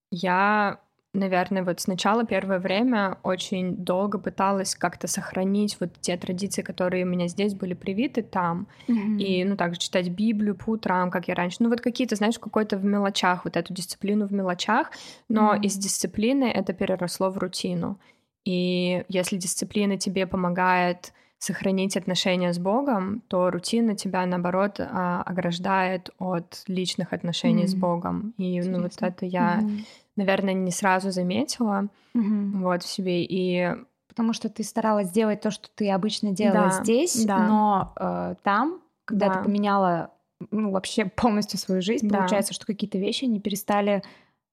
я, наверное, вот сначала первое время очень долго пыталась как-то сохранить вот те традиции, которые у меня здесь были привиты там. Mm-hmm. И, ну, также читать Библию по утрам, как я раньше. Ну, вот какие-то, знаешь, какой-то в мелочах, вот эту дисциплину в мелочах. Но mm-hmm. из дисциплины это переросло в рутину. И если дисциплина тебе помогает сохранить отношения с Богом, то рутина тебя, наоборот, а, ограждает от личных отношений mm-hmm. с Богом. И Интересно. ну, вот это я, mm-hmm. наверное, не сразу заметила mm-hmm. вот в себе. И Потому что ты старалась сделать то, что ты обычно делала да, здесь, да. но э, там, когда да. ты поменяла ну, вообще полностью свою жизнь, да. получается, что какие-то вещи не перестали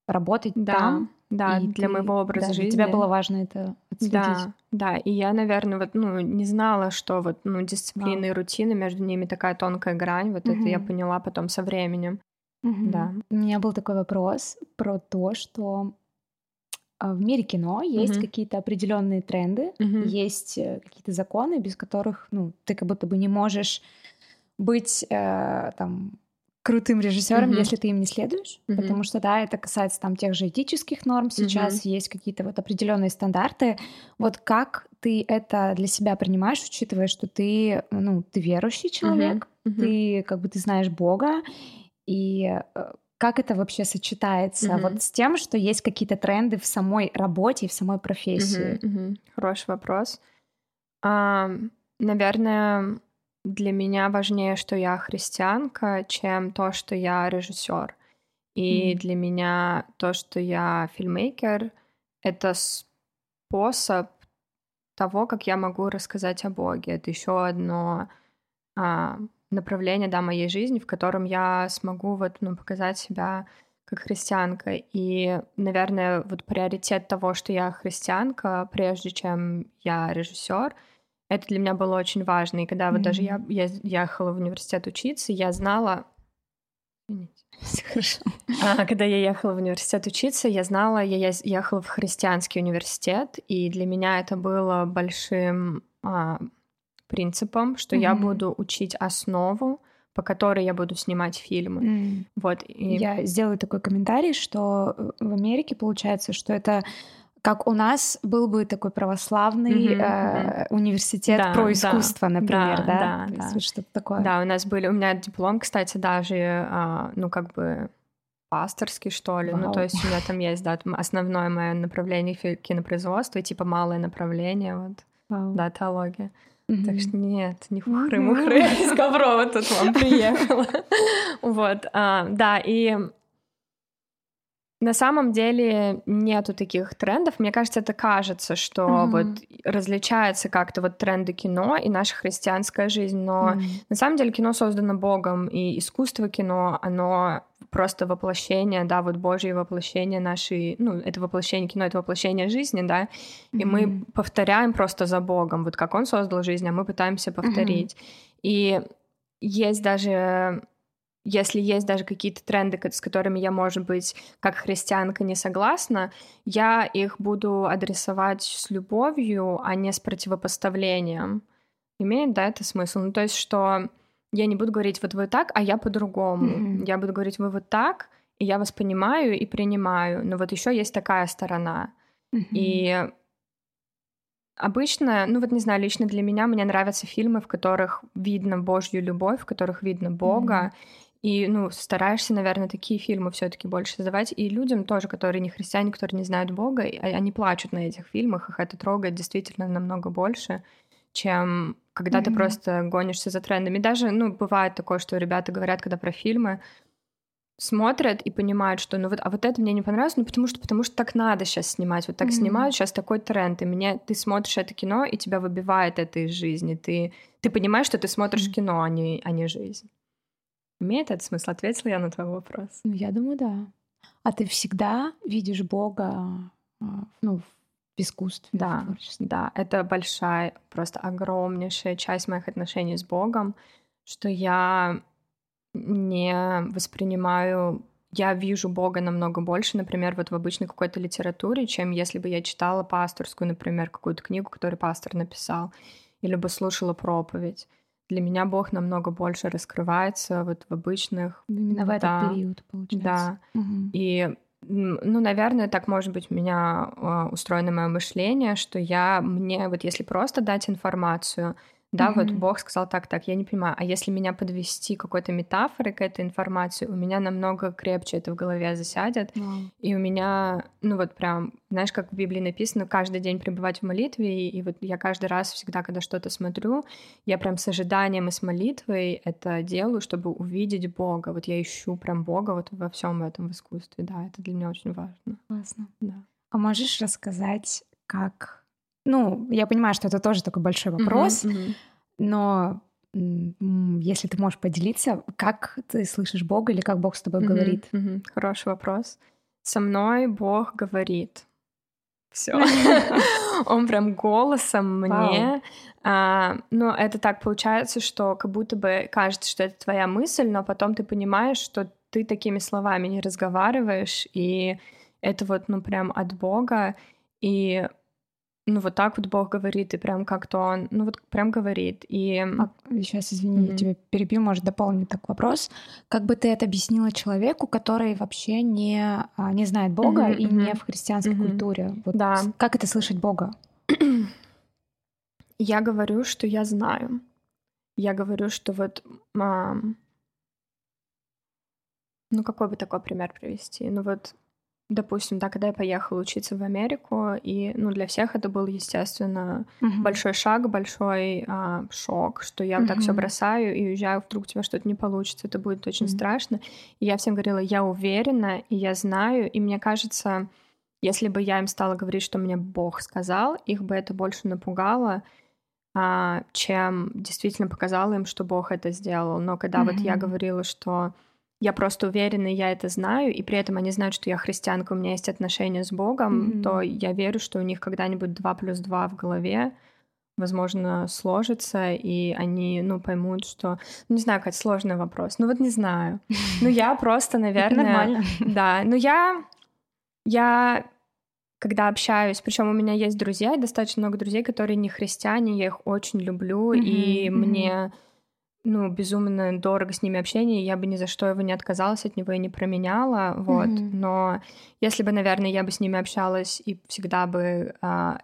работать да. там. Да, и для ты, моего образа да, жизни. Для тебя было важно это отследить. Да, да. И я, наверное, вот, ну, не знала, что вот, ну, дисциплина да. и рутина, между ними такая тонкая грань. Вот угу. это я поняла потом со временем. Угу. Да. У меня был такой вопрос про то, что а, в мире кино есть угу. какие-то определенные тренды, угу. есть э, какие-то законы, без которых, ну, ты как будто бы не можешь быть э, там крутым режиссером, mm-hmm. если ты им не следуешь, mm-hmm. потому что да, это касается там тех же этических норм. Сейчас mm-hmm. есть какие-то вот определенные стандарты. Вот как ты это для себя принимаешь, учитывая, что ты, ну, ты верующий человек, mm-hmm. Mm-hmm. ты как бы ты знаешь Бога, и э, как это вообще сочетается mm-hmm. вот с тем, что есть какие-то тренды в самой работе и в самой профессии? Mm-hmm. Mm-hmm. Хороший вопрос. А, наверное, для меня важнее, что я христианка, чем то, что я режиссер. И mm. для меня то, что я фильмейкер, это способ того, как я могу рассказать о Боге. Это еще одно а, направление, да, моей жизни, в котором я смогу вот, ну, показать себя как христианка. И, наверное, вот приоритет того, что я христианка, прежде чем я режиссер, это для меня было очень важно. И когда mm-hmm. вот даже я, я ехала в университет учиться, я знала... Хорошо. А, когда я ехала в университет учиться, я знала, я ехала в христианский университет, и для меня это было большим а, принципом, что mm-hmm. я буду учить основу, по которой я буду снимать фильмы. Mm. Вот. И... Я сделаю такой комментарий, что э, в Америке получается, что это как у нас был бы такой православный mm-hmm, э, университет да, про искусство, да, например, да, да, да, да. что-то такое. Да, у нас были, у меня диплом, кстати, даже, э, ну как бы пасторский, что ли. Вау. Ну, то есть у меня там есть, да, основное мое направление кинопроизводства, типа малое направление, вот, Вау. да, теология. Mm-hmm. Так что нет, не хухры-мухры из Коврова тут вам приехала. Вот, а, да, и на самом деле нету таких трендов. Мне кажется, это кажется, что mm-hmm. вот различается как-то вот тренды кино и наша христианская жизнь, но mm-hmm. на самом деле кино создано Богом, и искусство кино, оно просто воплощение, да, вот Божье воплощение нашей, ну, это воплощение кино, это воплощение жизни, да, и mm-hmm. мы повторяем просто за Богом, вот как Он создал жизнь, а мы пытаемся повторить. Mm-hmm. И есть даже если есть даже какие-то тренды, с которыми я, может быть, как христианка не согласна, я их буду адресовать с любовью, а не с противопоставлением. Имеет, да, это смысл? Ну, то есть, что я не буду говорить, вот вы так, а я по-другому. Mm-hmm. Я буду говорить, вы вот так, и я вас понимаю и принимаю. Но вот еще есть такая сторона. Mm-hmm. И Обычно, ну вот не знаю, лично для меня мне нравятся фильмы, в которых видно Божью любовь, в которых видно Бога, mm-hmm. И, ну, стараешься, наверное, такие фильмы все-таки больше создавать. И людям тоже, которые не христиане, которые не знают Бога, они плачут на этих фильмах, их это трогает действительно намного больше, чем когда mm-hmm. ты просто гонишься за трендами. Даже, ну, бывает такое, что ребята говорят, когда про фильмы, смотрят и понимают, что ну вот, а вот это мне не понравилось, ну потому что, потому что так надо сейчас снимать, вот так mm-hmm. снимают, сейчас такой тренд, и мне, ты смотришь это кино, и тебя выбивает это из жизни, ты, ты понимаешь, что ты смотришь mm-hmm. кино, а не, а не жизнь. Имеет этот смысл? Ответила я на твой вопрос? Ну, я думаю, да. А ты всегда видишь Бога а, ну, в искусстве? Да, в да. Это большая, просто огромнейшая часть моих отношений с Богом, что я не воспринимаю я вижу Бога намного больше, например, вот в обычной какой-то литературе, чем если бы я читала пасторскую, например, какую-то книгу, которую пастор написал, или бы слушала проповедь для меня Бог намного больше раскрывается вот в обычных... Именно в этот да, период, получается. Да. Угу. И, ну, наверное, так, может быть, у меня а, устроено мое мышление, что я, мне вот если просто дать информацию, да, mm-hmm. вот Бог сказал так, так, я не понимаю. А если меня подвести какой-то метафорой к этой информации, у меня намного крепче это в голове засядет. Mm. И у меня, ну вот прям, знаешь, как в Библии написано, каждый день пребывать в молитве. И, и вот я каждый раз всегда, когда что-то смотрю, я прям с ожиданием и с молитвой это делаю, чтобы увидеть Бога. Вот я ищу прям Бога вот во всем этом в искусстве. Да, это для меня очень важно. Классно. Да. А можешь рассказать, как ну, я понимаю, что это тоже такой большой вопрос, uh-huh, uh-huh. но если ты можешь поделиться, как ты слышишь Бога или как Бог с тобой uh-huh, говорит? Uh-huh. Хороший вопрос. Со мной Бог говорит. Все. Он прям голосом мне. А, но это так получается, что как будто бы кажется, что это твоя мысль, но потом ты понимаешь, что ты такими словами не разговариваешь, и это вот, ну, прям от Бога. И ну, вот так вот Бог говорит, и прям как-то он, ну, вот прям говорит. И... А, сейчас, извини, mm-hmm. я тебя перебью, может, дополню так вопрос. Как бы ты это объяснила человеку, который вообще не, а, не знает Бога mm-hmm, и mm-hmm. не в христианской mm-hmm. культуре? Вот да. Как это слышать Бога? Я говорю, что я знаю. Я говорю, что вот... А... Ну, какой бы такой пример привести? Ну, вот Допустим, да, когда я поехала учиться в Америку, и, ну, для всех это был, естественно, uh-huh. большой шаг, большой а, шок, что я uh-huh. так все бросаю и уезжаю, вдруг у тебя что-то не получится, это будет очень uh-huh. страшно. И я всем говорила, я уверена, и я знаю, и мне кажется, если бы я им стала говорить, что мне Бог сказал, их бы это больше напугало, а, чем действительно показала им, что Бог это сделал. Но когда mm-hmm. вот я говорила, что я просто уверена, я это знаю, и при этом они знают, что я христианка, у меня есть отношения с Богом, mm-hmm. то я верю, что у них когда-нибудь два плюс два в голове, возможно, сложится, и они, ну, поймут, что... Ну, не знаю, как сложный вопрос. Ну, вот не знаю. Ну, я просто, наверное... Нормально. Да, ну, я... Я когда общаюсь, причем у меня есть друзья, достаточно много друзей, которые не христиане, я их очень люблю, и мне ну, безумно дорого с ними общение, я бы ни за что его не отказалась от него и не променяла, вот. Mm-hmm. Но если бы, наверное, я бы с ними общалась и всегда бы а,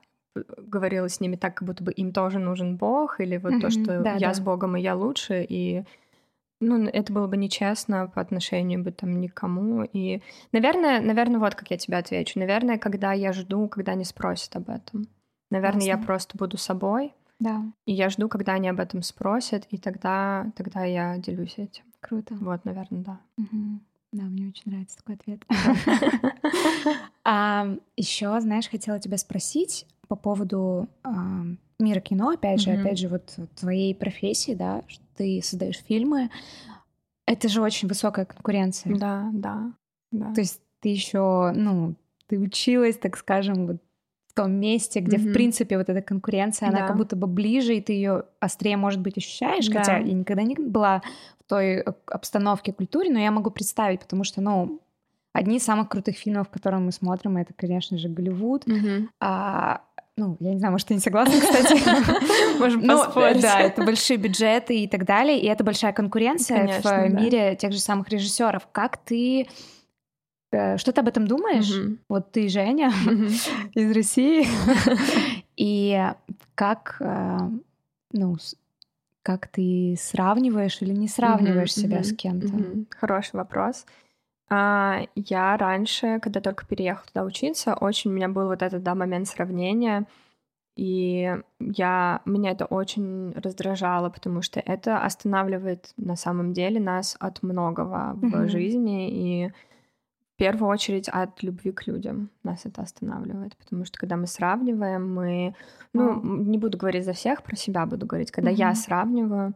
говорила с ними так, как будто бы им тоже нужен Бог, или вот mm-hmm. то, что да, я да. с Богом и я лучше, и ну, это было бы нечестно по отношению бы там никому. И, наверное, наверное, вот как я тебе отвечу. Наверное, когда я жду, когда они спросят об этом. Наверное, Классно. я просто буду собой. Да. И я жду, когда они об этом спросят, и тогда, тогда я делюсь этим. Круто. Вот, наверное, да. Угу. Да, мне очень нравится такой ответ. А, Еще, знаешь, хотела тебя спросить по поводу мира кино, опять же, опять же, вот твоей профессии, да, ты создаешь фильмы. Это же очень высокая конкуренция. Да, да, да. То есть ты еще, ну, ты училась, так скажем, вот том месте, где, mm-hmm. в принципе, вот эта конкуренция, она да. как будто бы ближе, и ты ее острее, может быть, ощущаешь. Да. Хотя я никогда не была в той э, обстановке, культуре, но я могу представить, потому что, ну, одни из самых крутых фильмов, которые мы смотрим, это, конечно же, Голливуд. Mm-hmm. А, ну, я не знаю, может, ты не согласна, кстати. Можем поспорить. Да, это большие бюджеты и так далее, и это большая конкуренция в мире тех же самых режиссеров. Как ты что ты об этом думаешь? Mm-hmm. Вот ты, Женя, mm-hmm. из России. И как, э, ну, как ты сравниваешь или не сравниваешь mm-hmm. себя mm-hmm. с кем-то? Mm-hmm. Хороший вопрос. А, я раньше, когда только переехала туда учиться, очень у меня был вот этот да, момент сравнения. И я, меня это очень раздражало, потому что это останавливает на самом деле нас от многого mm-hmm. в жизни. И в первую очередь от любви к людям нас это останавливает, потому что когда мы сравниваем, мы, ну, не буду говорить за всех, про себя буду говорить, когда mm-hmm. я сравниваю,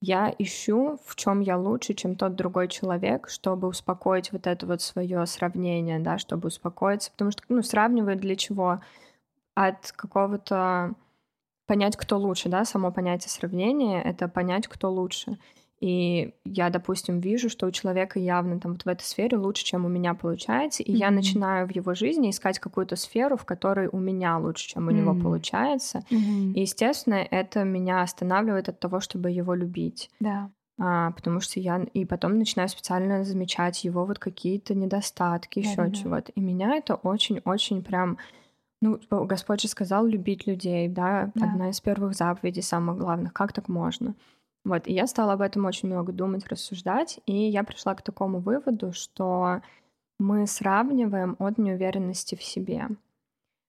я ищу, в чем я лучше, чем тот другой человек, чтобы успокоить вот это вот свое сравнение, да, чтобы успокоиться, потому что, ну, сравнивают для чего? От какого-то понять, кто лучше, да, само понятие сравнения — это понять, кто лучше. И я, допустим, вижу, что у человека явно там вот в этой сфере лучше, чем у меня получается, и mm-hmm. я начинаю в его жизни искать какую-то сферу, в которой у меня лучше, чем у mm-hmm. него получается. Mm-hmm. И, естественно, это меня останавливает от того, чтобы его любить. Да. А, потому что я и потом начинаю специально замечать его вот какие-то недостатки, еще да, чего-то. И меня это очень-очень прям ну, Господь же сказал любить людей, да? да, одна из первых заповедей, самых главных. Как так можно? Вот, и я стала об этом очень много думать, рассуждать, и я пришла к такому выводу, что мы сравниваем от неуверенности в себе.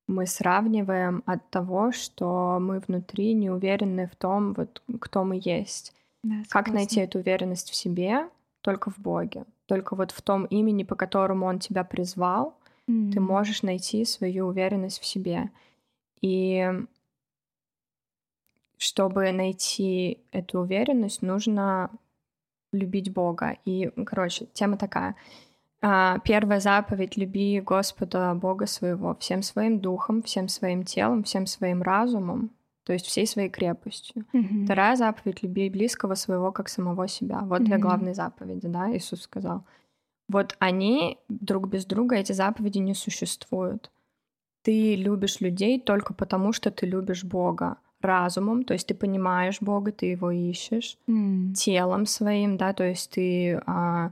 Мы сравниваем от того, что мы внутри не уверены в том, вот, кто мы есть. Да, как найти эту уверенность в себе? Только в Боге. Только вот в том имени, по которому Он тебя призвал, mm-hmm. ты можешь найти свою уверенность в себе. И чтобы найти эту уверенность, нужно любить Бога. И, короче, тема такая. А, первая заповедь — люби Господа Бога своего всем своим духом, всем своим телом, всем своим разумом, то есть всей своей крепостью. Mm-hmm. Вторая заповедь — люби близкого своего, как самого себя. Вот mm-hmm. две главные заповеди, да, Иисус сказал. Вот они друг без друга, эти заповеди не существуют. Ты любишь людей только потому, что ты любишь Бога разумом, то есть ты понимаешь Бога, ты его ищешь, mm. телом своим, да, то есть ты, а,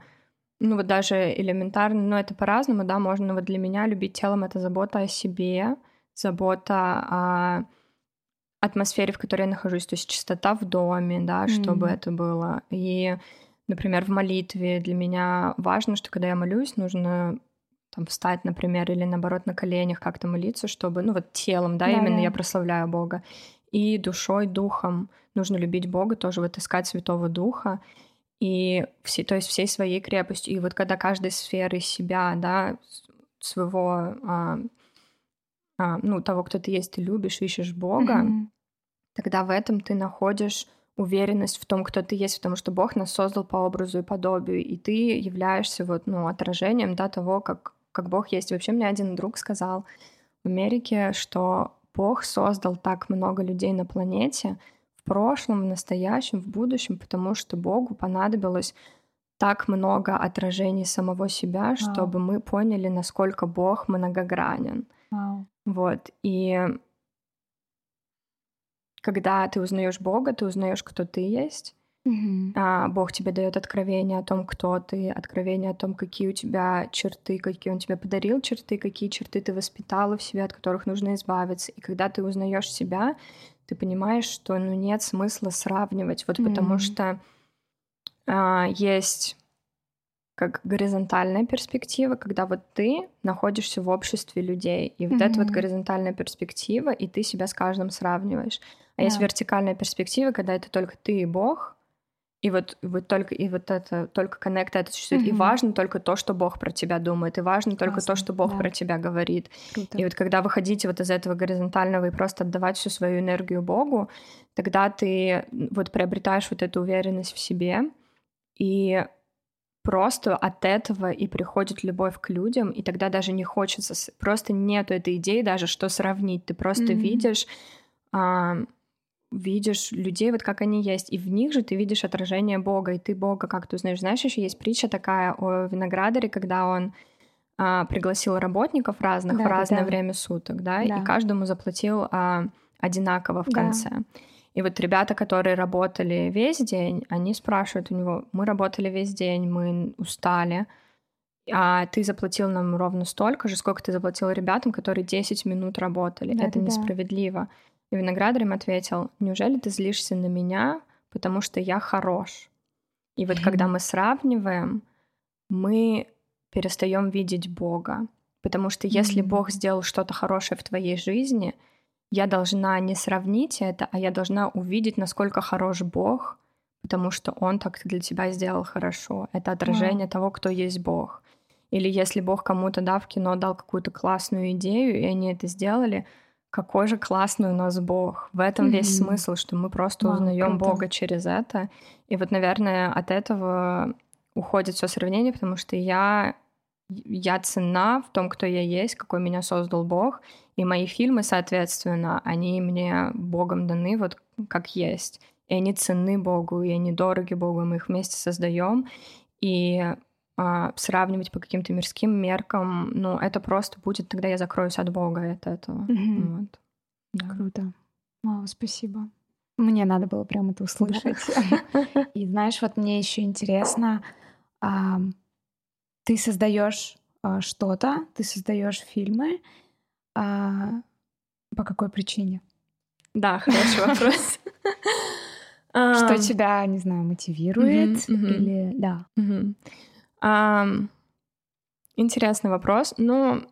ну вот даже элементарно, но это по-разному, да, можно вот для меня любить телом это забота о себе, забота о атмосфере, в которой я нахожусь, то есть чистота в доме, да, mm. чтобы это было. И, например, в молитве для меня важно, что когда я молюсь, нужно там встать, например, или наоборот на коленях как-то молиться, чтобы, ну вот телом, да, да именно да. я прославляю Бога и душой, духом. Нужно любить Бога, тоже вот искать Святого Духа, и все, то есть всей своей крепостью. И вот когда каждой сферы себя, да, своего, а, а, ну, того, кто ты есть, ты любишь, ищешь Бога, mm-hmm. тогда в этом ты находишь уверенность в том, кто ты есть, потому что Бог нас создал по образу и подобию, и ты являешься вот, ну, отражением да, того, как, как Бог есть. И вообще мне один друг сказал в Америке, что Бог создал так много людей на планете в прошлом, в настоящем, в будущем, потому что Богу понадобилось так много отражений самого себя, wow. чтобы мы поняли, насколько Бог многогранен. Wow. Вот. И когда ты узнаешь Бога, ты узнаешь, кто ты есть. Mm-hmm. А, Бог тебе дает откровение о том, кто ты, откровение о том, какие у тебя черты, какие Он тебе подарил черты, какие черты ты воспитала в себе, от которых нужно избавиться. И когда ты узнаешь себя, ты понимаешь, что ну нет смысла сравнивать, вот mm-hmm. потому что а, есть как горизонтальная перспектива, когда вот ты находишься в обществе людей, и вот mm-hmm. эта вот горизонтальная перспектива, и ты себя с каждым сравниваешь. А yeah. есть вертикальная перспектива, когда это только ты и Бог, и вот, вот только и вот это только коннект это существует. Mm-hmm. И важно только то, что Бог про тебя думает, и важно только Классно. то, что Бог да. про тебя говорит. Круто. И вот когда выходите вот из этого горизонтального и просто отдавать всю свою энергию Богу, тогда ты вот приобретаешь вот эту уверенность в себе, и просто от этого и приходит любовь к людям, и тогда даже не хочется, просто нету этой идеи даже, что сравнить. Ты просто mm-hmm. видишь, а, видишь людей вот как они есть, и в них же ты видишь отражение Бога, и ты Бога как ты узнаешь. Знаешь, еще есть притча такая о виноградаре, когда он а, пригласил работников разных да, в разное да. время суток, да, да, и каждому заплатил а, одинаково в да. конце. И вот ребята, которые работали весь день, они спрашивают у него, мы работали весь день, мы устали, а ты заплатил нам ровно столько же, сколько ты заплатил ребятам, которые 10 минут работали. Да, Это да, несправедливо. И виноградарь им ответил, неужели ты злишься на меня, потому что я хорош? И вот когда мы сравниваем, мы перестаем видеть Бога. Потому что если Бог сделал что-то хорошее в твоей жизни — я должна не сравнить это, а я должна увидеть, насколько хорош Бог, потому что Он так для тебя сделал хорошо. Это отражение wow. того, кто есть Бог. Или если Бог кому-то, да, в кино дал какую-то классную идею, и они это сделали, какой же классный у нас Бог. В этом mm-hmm. весь смысл, что мы просто wow, узнаем круто. Бога через это. И вот, наверное, от этого уходит все сравнение, потому что я я цена в том, кто я есть, какой меня создал Бог, и мои фильмы, соответственно, они мне Богом даны вот как есть. И они ценны Богу, и они дороги Богу, мы их вместе создаем. И а, сравнивать по каким-то мирским меркам, ну, это просто будет, тогда я закроюсь от Бога от этого. Mm-hmm. Вот. Да. Круто. Вау, спасибо. Мне надо было прям это услышать. И знаешь, вот мне еще интересно, ты создаешь а, что-то, ты создаешь фильмы, а, по какой причине? Да, хороший вопрос. Что тебя, не знаю, мотивирует или да? Интересный вопрос. Ну,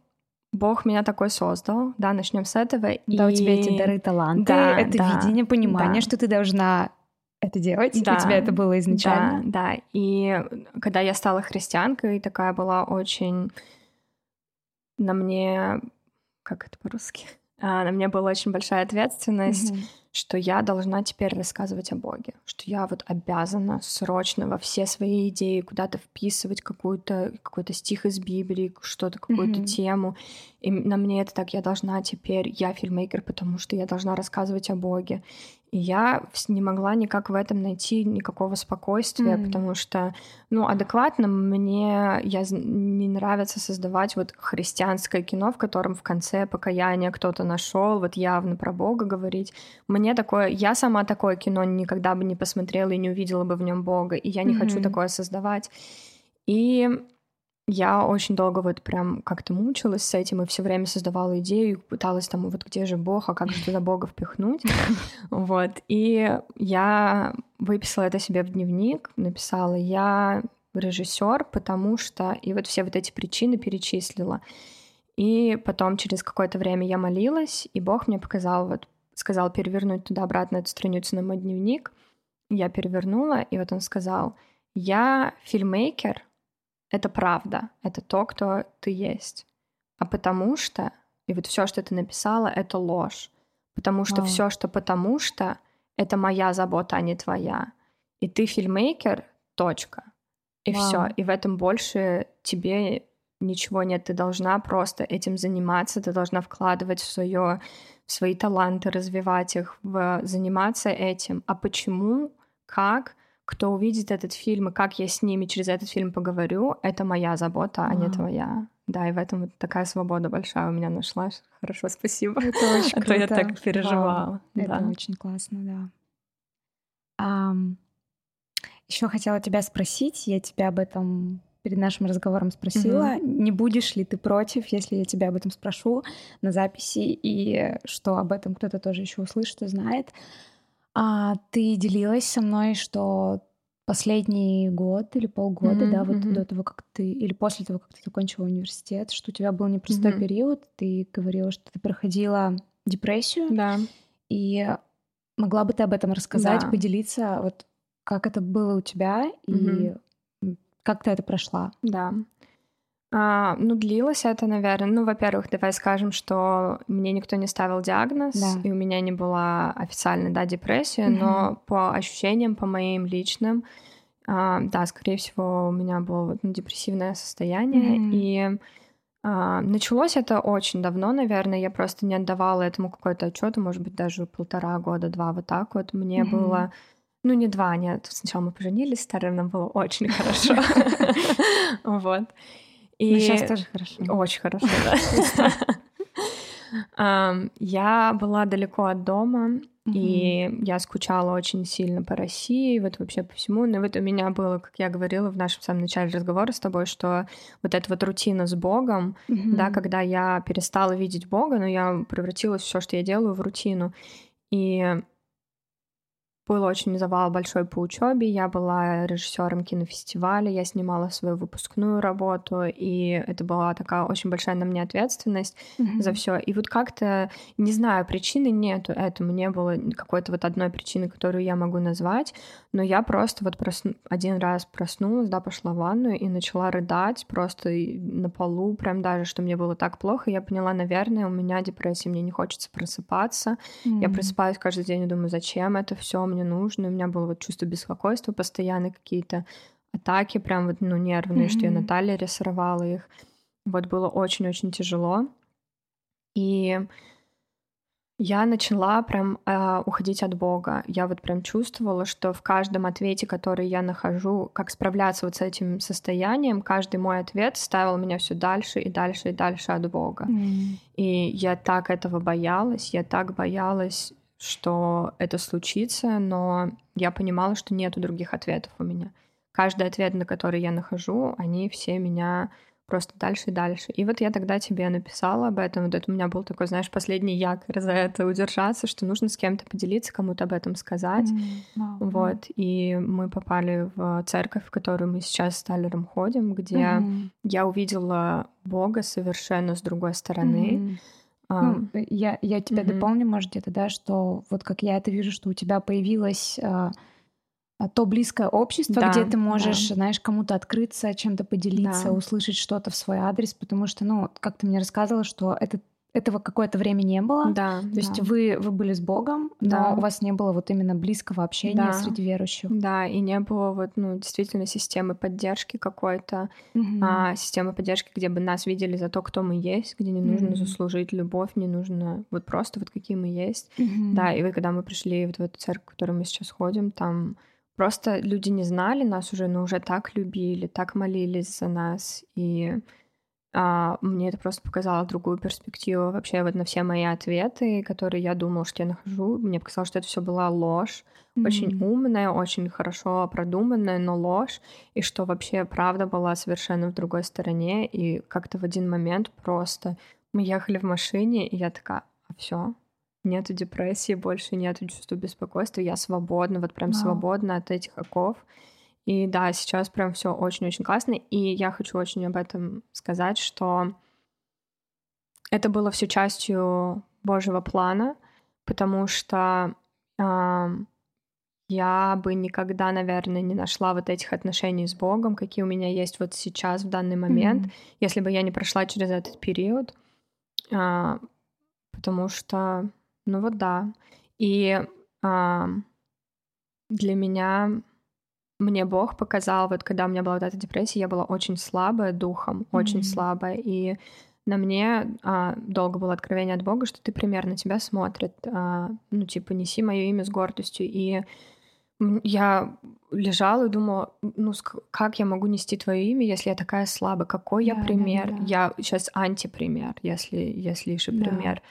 Бог меня такой создал, да, начнем с этого. Да, и... у тебя эти дары, таланты, да, это да, видение, понимание, да. что ты должна это делать. Да, у тебя это было изначально. Да, да. И когда я стала христианкой, такая была очень на мне как это по-русски? А, на мне была очень большая ответственность, mm-hmm. Что я должна теперь рассказывать о Боге, что я вот обязана срочно во все свои идеи куда-то вписывать какую-то какой-то стих из Библии, что-то какую-то mm-hmm. тему. И на мне это так, я должна теперь, я фильмейкер, потому что я должна рассказывать о Боге. И я не могла никак в этом найти никакого спокойствия, mm. потому что, ну, адекватно мне я не нравится создавать вот христианское кино, в котором в конце покаяния кто-то нашел, вот явно про Бога говорить. Мне такое, я сама такое кино никогда бы не посмотрела и не увидела бы в нем Бога, и я не mm-hmm. хочу такое создавать. И я очень долго вот прям как-то мучилась с этим и все время создавала идею, пыталась там, вот где же Бог, а как же туда Бога впихнуть. Вот. И я выписала это себе в дневник, написала, я режиссер, потому что... И вот все вот эти причины перечислила. И потом через какое-то время я молилась, и Бог мне показал, вот сказал перевернуть туда-обратно эту страницу на мой дневник. Я перевернула, и вот он сказал, я фильмейкер, это правда, это то, кто ты есть. А потому что, и вот все, что ты написала, это ложь. Потому что все, что потому что, это моя забота, а не твоя. И ты фильмейкер, точка. И все. И в этом больше тебе ничего нет. Ты должна просто этим заниматься, ты должна вкладывать в свое в свои таланты, развивать их, в заниматься этим. А почему, как, кто увидит этот фильм и как я с ними через этот фильм поговорю, это моя забота, а, а не твоя. Да, и в этом вот такая свобода большая у меня нашлась. Хорошо, спасибо. Это очень круто. А то я так переживала. Да, это очень классно, да. А, еще хотела тебя спросить, я тебя об этом перед нашим разговором спросила, угу. не будешь ли ты против, если я тебя об этом спрошу на записи, и что об этом кто-то тоже еще услышит и знает. А ты делилась со мной, что последний год или полгода, mm-hmm, да, вот mm-hmm. до того, как ты, или после того, как ты закончила университет, что у тебя был непростой mm-hmm. период, ты говорила, что ты проходила депрессию. Да. И могла бы ты об этом рассказать, да. поделиться, вот как это было у тебя mm-hmm. и как ты это прошла? Да. А, ну, длилось это, наверное. Ну, во-первых, давай скажем, что мне никто не ставил диагноз, да. и у меня не была официальная, да, депрессия, угу. но по ощущениям, по моим личным, а, да, скорее всего, у меня было ну, депрессивное состояние, угу. и а, началось это очень давно, наверное, я просто не отдавала этому какой-то отчет, может быть, даже полтора года, два, вот так вот. Мне угу. было ну, не два, нет. Сначала мы поженились, старым нам было очень хорошо. Вот. И... Сейчас тоже хорошо. Очень хорошо, да. Я была далеко от дома, и я скучала очень сильно по России, вот вообще по всему. Но вот у меня было, как я говорила в нашем самом начале разговора с тобой, что вот эта вот рутина с Богом, да, когда я перестала видеть Бога, но я превратилась все, что я делаю, в рутину. И был очень завал большой по учебе. Я была режиссером кинофестиваля, я снимала свою выпускную работу, и это была такая очень большая на мне ответственность mm-hmm. за все. И вот как-то, не знаю, причины нету этому, не было какой-то вот одной причины, которую я могу назвать, но я просто вот просну... один раз проснулась, да, пошла в ванную и начала рыдать просто на полу, прям даже, что мне было так плохо. Я поняла, наверное, у меня депрессия, мне не хочется просыпаться. Mm-hmm. Я просыпаюсь каждый день и думаю, зачем это все мне нужно. У меня было вот чувство беспокойства, постоянно какие-то атаки, прям вот, ну, нервные, mm-hmm. что я Наталья рисовала их. Вот было очень-очень тяжело. И я начала прям э, уходить от Бога. Я вот прям чувствовала, что в каждом ответе, который я нахожу, как справляться вот с этим состоянием, каждый мой ответ ставил меня все дальше и дальше и дальше от Бога. Mm. И я так этого боялась, я так боялась что это случится, но я понимала, что нету других ответов у меня. Каждый ответ, на который я нахожу, они все меня просто дальше и дальше. И вот я тогда тебе написала об этом. Вот это у меня был такой, знаешь, последний якорь за это удержаться, что нужно с кем-то поделиться, кому-то об этом сказать. Mm, wow, вот. И мы попали в церковь, в которую мы сейчас с Талером ходим, где mm-hmm. я увидела Бога совершенно с другой стороны. Mm-hmm ну, э, я, я тебя угу. дополню, может, где-то, да, что вот как я это вижу, что у тебя появилось а, а, то близкое общество, да, где ты можешь, да. знаешь, кому-то открыться, чем-то поделиться, да. услышать что-то в свой адрес, потому что, ну, как ты мне рассказывала, что это этого какое-то время не было. Да. То да. есть вы, вы были с Богом, да. но у вас не было вот именно близкого общения да. среди верующих. Да, и не было вот, ну, действительно системы поддержки какой-то, угу. а, системы поддержки, где бы нас видели за то, кто мы есть, где не нужно угу. заслужить любовь, не нужно вот просто вот какие мы есть. Угу. Да, и вот когда мы пришли вот в эту церковь, в которую мы сейчас ходим, там просто люди не знали нас уже, но уже так любили, так молились за нас, и а, мне это просто показало другую перспективу вообще вот на все мои ответы, которые я думала, что я нахожу. Мне показалось, что это все была ложь, mm-hmm. очень умная, очень хорошо продуманная, но ложь, и что вообще правда была совершенно в другой стороне. И как-то в один момент просто мы ехали в машине, и я такая, а все, нету депрессии, больше нету чувства беспокойства, я свободна, вот прям wow. свободна от этих оков. И да, сейчас прям все очень-очень классно. И я хочу очень об этом сказать, что это было все частью Божьего плана, потому что э, я бы никогда, наверное, не нашла вот этих отношений с Богом, какие у меня есть вот сейчас в данный момент, mm-hmm. если бы я не прошла через этот период, э, потому что Ну вот да. И а, для меня мне Бог показал, вот когда у меня была вот эта депрессия, я была очень слабая духом, mm-hmm. очень слабая, и на мне а, долго было откровение от Бога, что ты примерно тебя смотрит, а, ну типа неси мое имя с гордостью, и я лежала и думала, ну как я могу нести твое имя, если я такая слабая? Какой да, я пример? Да, да. Я сейчас антипример, если если и пример. Да.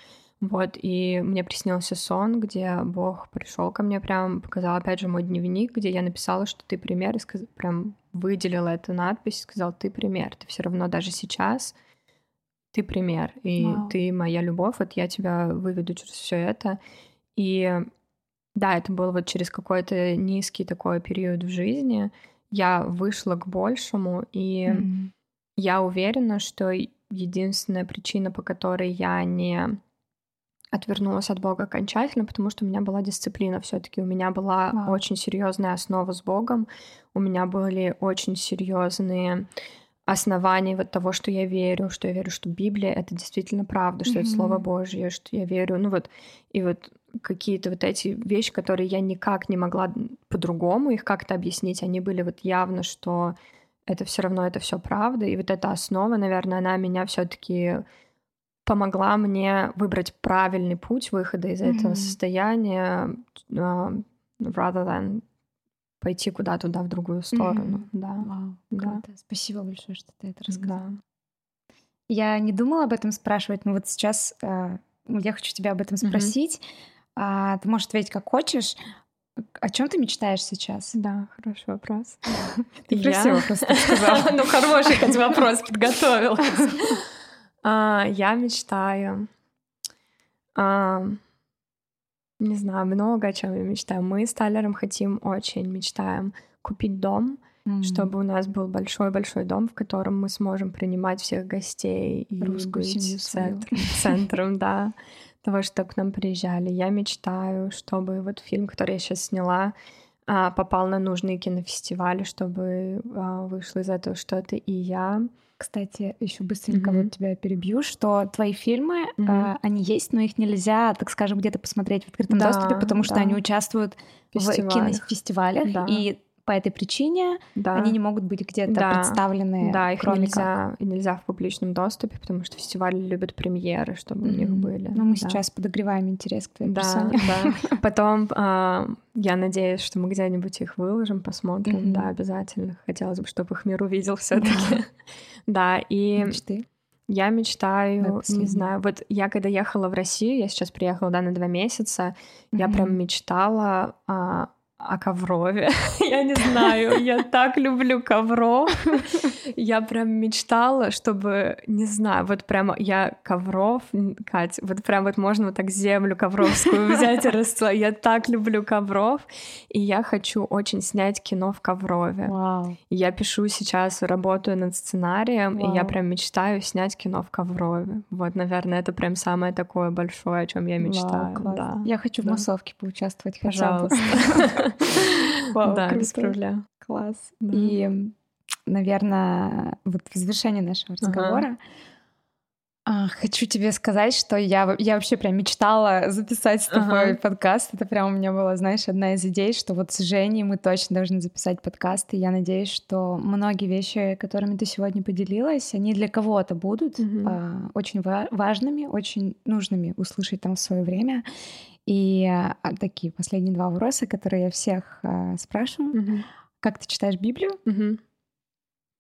Вот, и мне приснился сон, где Бог пришел ко мне, прям показал, опять же, мой дневник, где я написала, что ты пример, и сказ... прям выделила эту надпись, сказал, ты пример, ты все равно даже сейчас, ты пример, и Вау. ты моя любовь, вот я тебя выведу через все это. И да, это был вот через какой-то низкий такой период в жизни, я вышла к большему, и mm-hmm. я уверена, что единственная причина, по которой я не отвернулась от Бога окончательно, потому что у меня была дисциплина все-таки. У меня была wow. очень серьезная основа с Богом, у меня были очень серьезные основания вот того, что я верю, что я верю, что Библия это действительно правда, что mm-hmm. это Слово Божье, что я верю, ну вот, и вот какие-то вот эти вещи, которые я никак не могла по-другому их как-то объяснить, они были вот явно, что это все равно это все правда, и вот эта основа, наверное, она меня все-таки помогла мне выбрать правильный путь выхода из mm-hmm. этого состояния, uh, rather than пойти куда-то туда в другую сторону. Mm-hmm. Да. Вау, да. Спасибо большое, что ты это рассказала. Да. Я не думала об этом спрашивать, но вот сейчас э, я хочу тебя об этом спросить. Mm-hmm. А, ты можешь ответить как хочешь. О чем ты мечтаешь сейчас? Да, хороший вопрос. Ты красиво просто сказала. Ну, хороший хоть вопрос подготовил. А, я мечтаю. А, не знаю, много о чем я мечтаю. Мы с Тайлером хотим очень, мечтаем купить дом, mm-hmm. чтобы у нас был большой-большой дом, в котором мы сможем принимать всех гостей и Русскую быть центр, центром, да, того, что к нам приезжали. Я мечтаю, чтобы вот фильм, который я сейчас сняла, а, попал на нужные кинофестивали, чтобы а, вышло из этого что-то и я. Кстати, еще быстренько mm-hmm. вот тебя перебью, что твои фильмы, mm-hmm. э, они есть, но их нельзя, так скажем, где-то посмотреть в открытом да, доступе, потому что да. они участвуют Фестивалях. в кинофестивалях, да. и по этой причине да. они не могут быть где-то да. представлены. Да, их нельзя, нельзя в публичном доступе, потому что фестивали любят премьеры, чтобы mm-hmm. у них были. Ну, мы да. сейчас подогреваем интерес к твоей да, персоне. Да. Потом э, я надеюсь, что мы где-нибудь их выложим, посмотрим. Mm-hmm. Да, обязательно. Хотелось бы, чтобы их мир увидел все-таки. Да, и... Мечты. Я мечтаю, не знаю, вот я когда ехала в Россию, я сейчас приехала, да, на два месяца, mm-hmm. я прям мечтала а, о Коврове. я не знаю, я так люблю Ковров. я прям мечтала, чтобы, не знаю, вот прямо я Ковров, Кать, вот прям вот можно вот так землю ковровскую взять и расцеловать. Я так люблю Ковров, и я хочу очень снять кино в Коврове. Вау. Я пишу сейчас, работаю над сценарием, Вау. и я прям мечтаю снять кино в Коврове. Вот, наверное, это прям самое такое большое, о чем я мечтаю. Вау, да. Я хочу да. в массовке поучаствовать Пожалуйста. Да, без проблем. Класс. И, наверное, вот в завершении нашего разговора а, хочу тебе сказать, что я, я вообще прям мечтала записать с тобой ага. подкаст. Это прям у меня была, знаешь, одна из идей, что вот с Женей мы точно должны записать подкаст. И я надеюсь, что многие вещи, которыми ты сегодня поделилась, они для кого-то будут угу. а, очень важными, очень нужными услышать там в свое время. И а, такие последние два вопроса, которые я всех а, спрашиваю. Угу. Как ты читаешь Библию? Угу.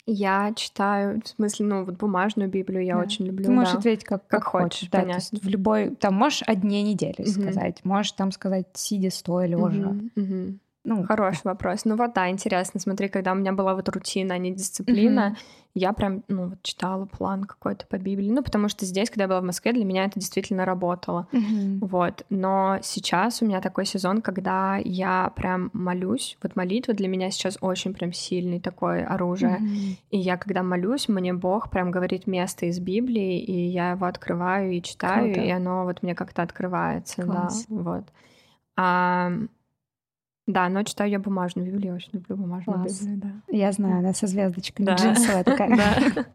Я читаю, в смысле, ну, вот бумажную Библию я да. очень люблю. Ты можешь да. ответить как, как, как хочешь. Да, понятно. в любой, там можешь о дне недели угу. сказать, можешь там сказать сидя, стоя, лежа. Угу. Угу. Ну, Хороший вопрос. Ну вот да, интересно, смотри, когда у меня была вот рутина, а не дисциплина, mm-hmm. я прям, ну вот читала план какой-то по Библии, ну потому что здесь, когда я была в Москве, для меня это действительно работало, mm-hmm. вот. Но сейчас у меня такой сезон, когда я прям молюсь, вот молитва для меня сейчас очень прям сильный такое оружие, mm-hmm. и я когда молюсь, мне Бог прям говорит место из Библии, и я его открываю и читаю, Круто. и оно вот мне как-то открывается, Класс. да, вот. А, да, но читаю я бумажную Библию, очень люблю бумажную Класс. Библию, да. Я знаю, она со звездочкой, да. джинсовая такая.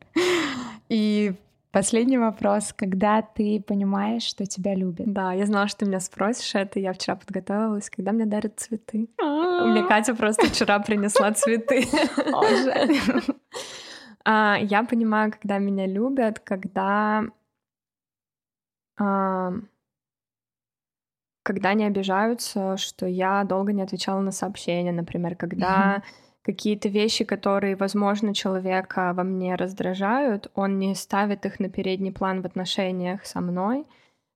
И Последний вопрос. Когда ты понимаешь, что тебя любят? Да, я знала, что ты меня спросишь это. Я вчера подготовилась. Когда мне дарят цветы? Мне Катя просто вчера принесла цветы. А, я понимаю, когда меня любят, когда когда не обижаются, что я долго не отвечала на сообщения, например, когда какие-то вещи, которые, возможно, человека во мне раздражают, он не ставит их на передний план в отношениях со мной,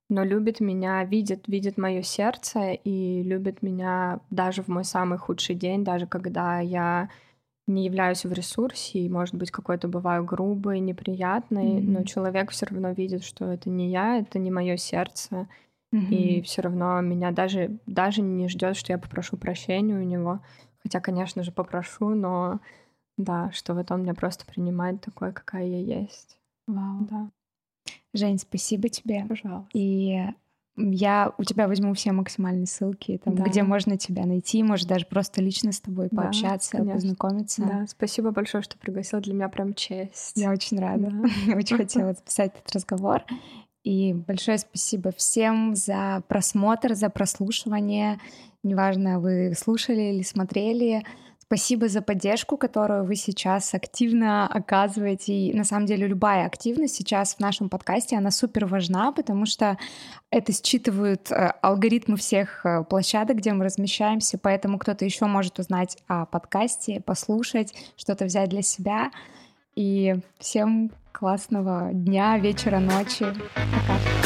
но любит меня, видит, видит мое сердце и любит меня даже в мой самый худший день, даже когда я не являюсь в ресурсе, и, может быть, какой-то бываю грубый, неприятный, mm-hmm. но человек все равно видит, что это не я, это не мое сердце, mm-hmm. и все равно меня даже даже не ждет, что я попрошу прощения у него. Хотя, конечно же, попрошу, но да, что вот он меня просто принимает такой, какая я есть. Вау. Да. Жень, спасибо тебе. Пожалуйста. И я у тебя возьму все максимальные ссылки, там, да. где можно тебя найти, может даже просто лично с тобой пообщаться, да, познакомиться. Да, спасибо большое, что пригласил. Для меня прям честь. Я очень рада. Да. очень хотела записать этот разговор. И большое спасибо всем за просмотр, за прослушивание. Неважно, вы слушали или смотрели. Спасибо за поддержку, которую вы сейчас активно оказываете. И на самом деле любая активность сейчас в нашем подкасте, она супер важна, потому что это считывают э, алгоритмы всех э, площадок, где мы размещаемся, поэтому кто-то еще может узнать о подкасте, послушать, что-то взять для себя. И всем классного дня, вечера, ночи. Пока.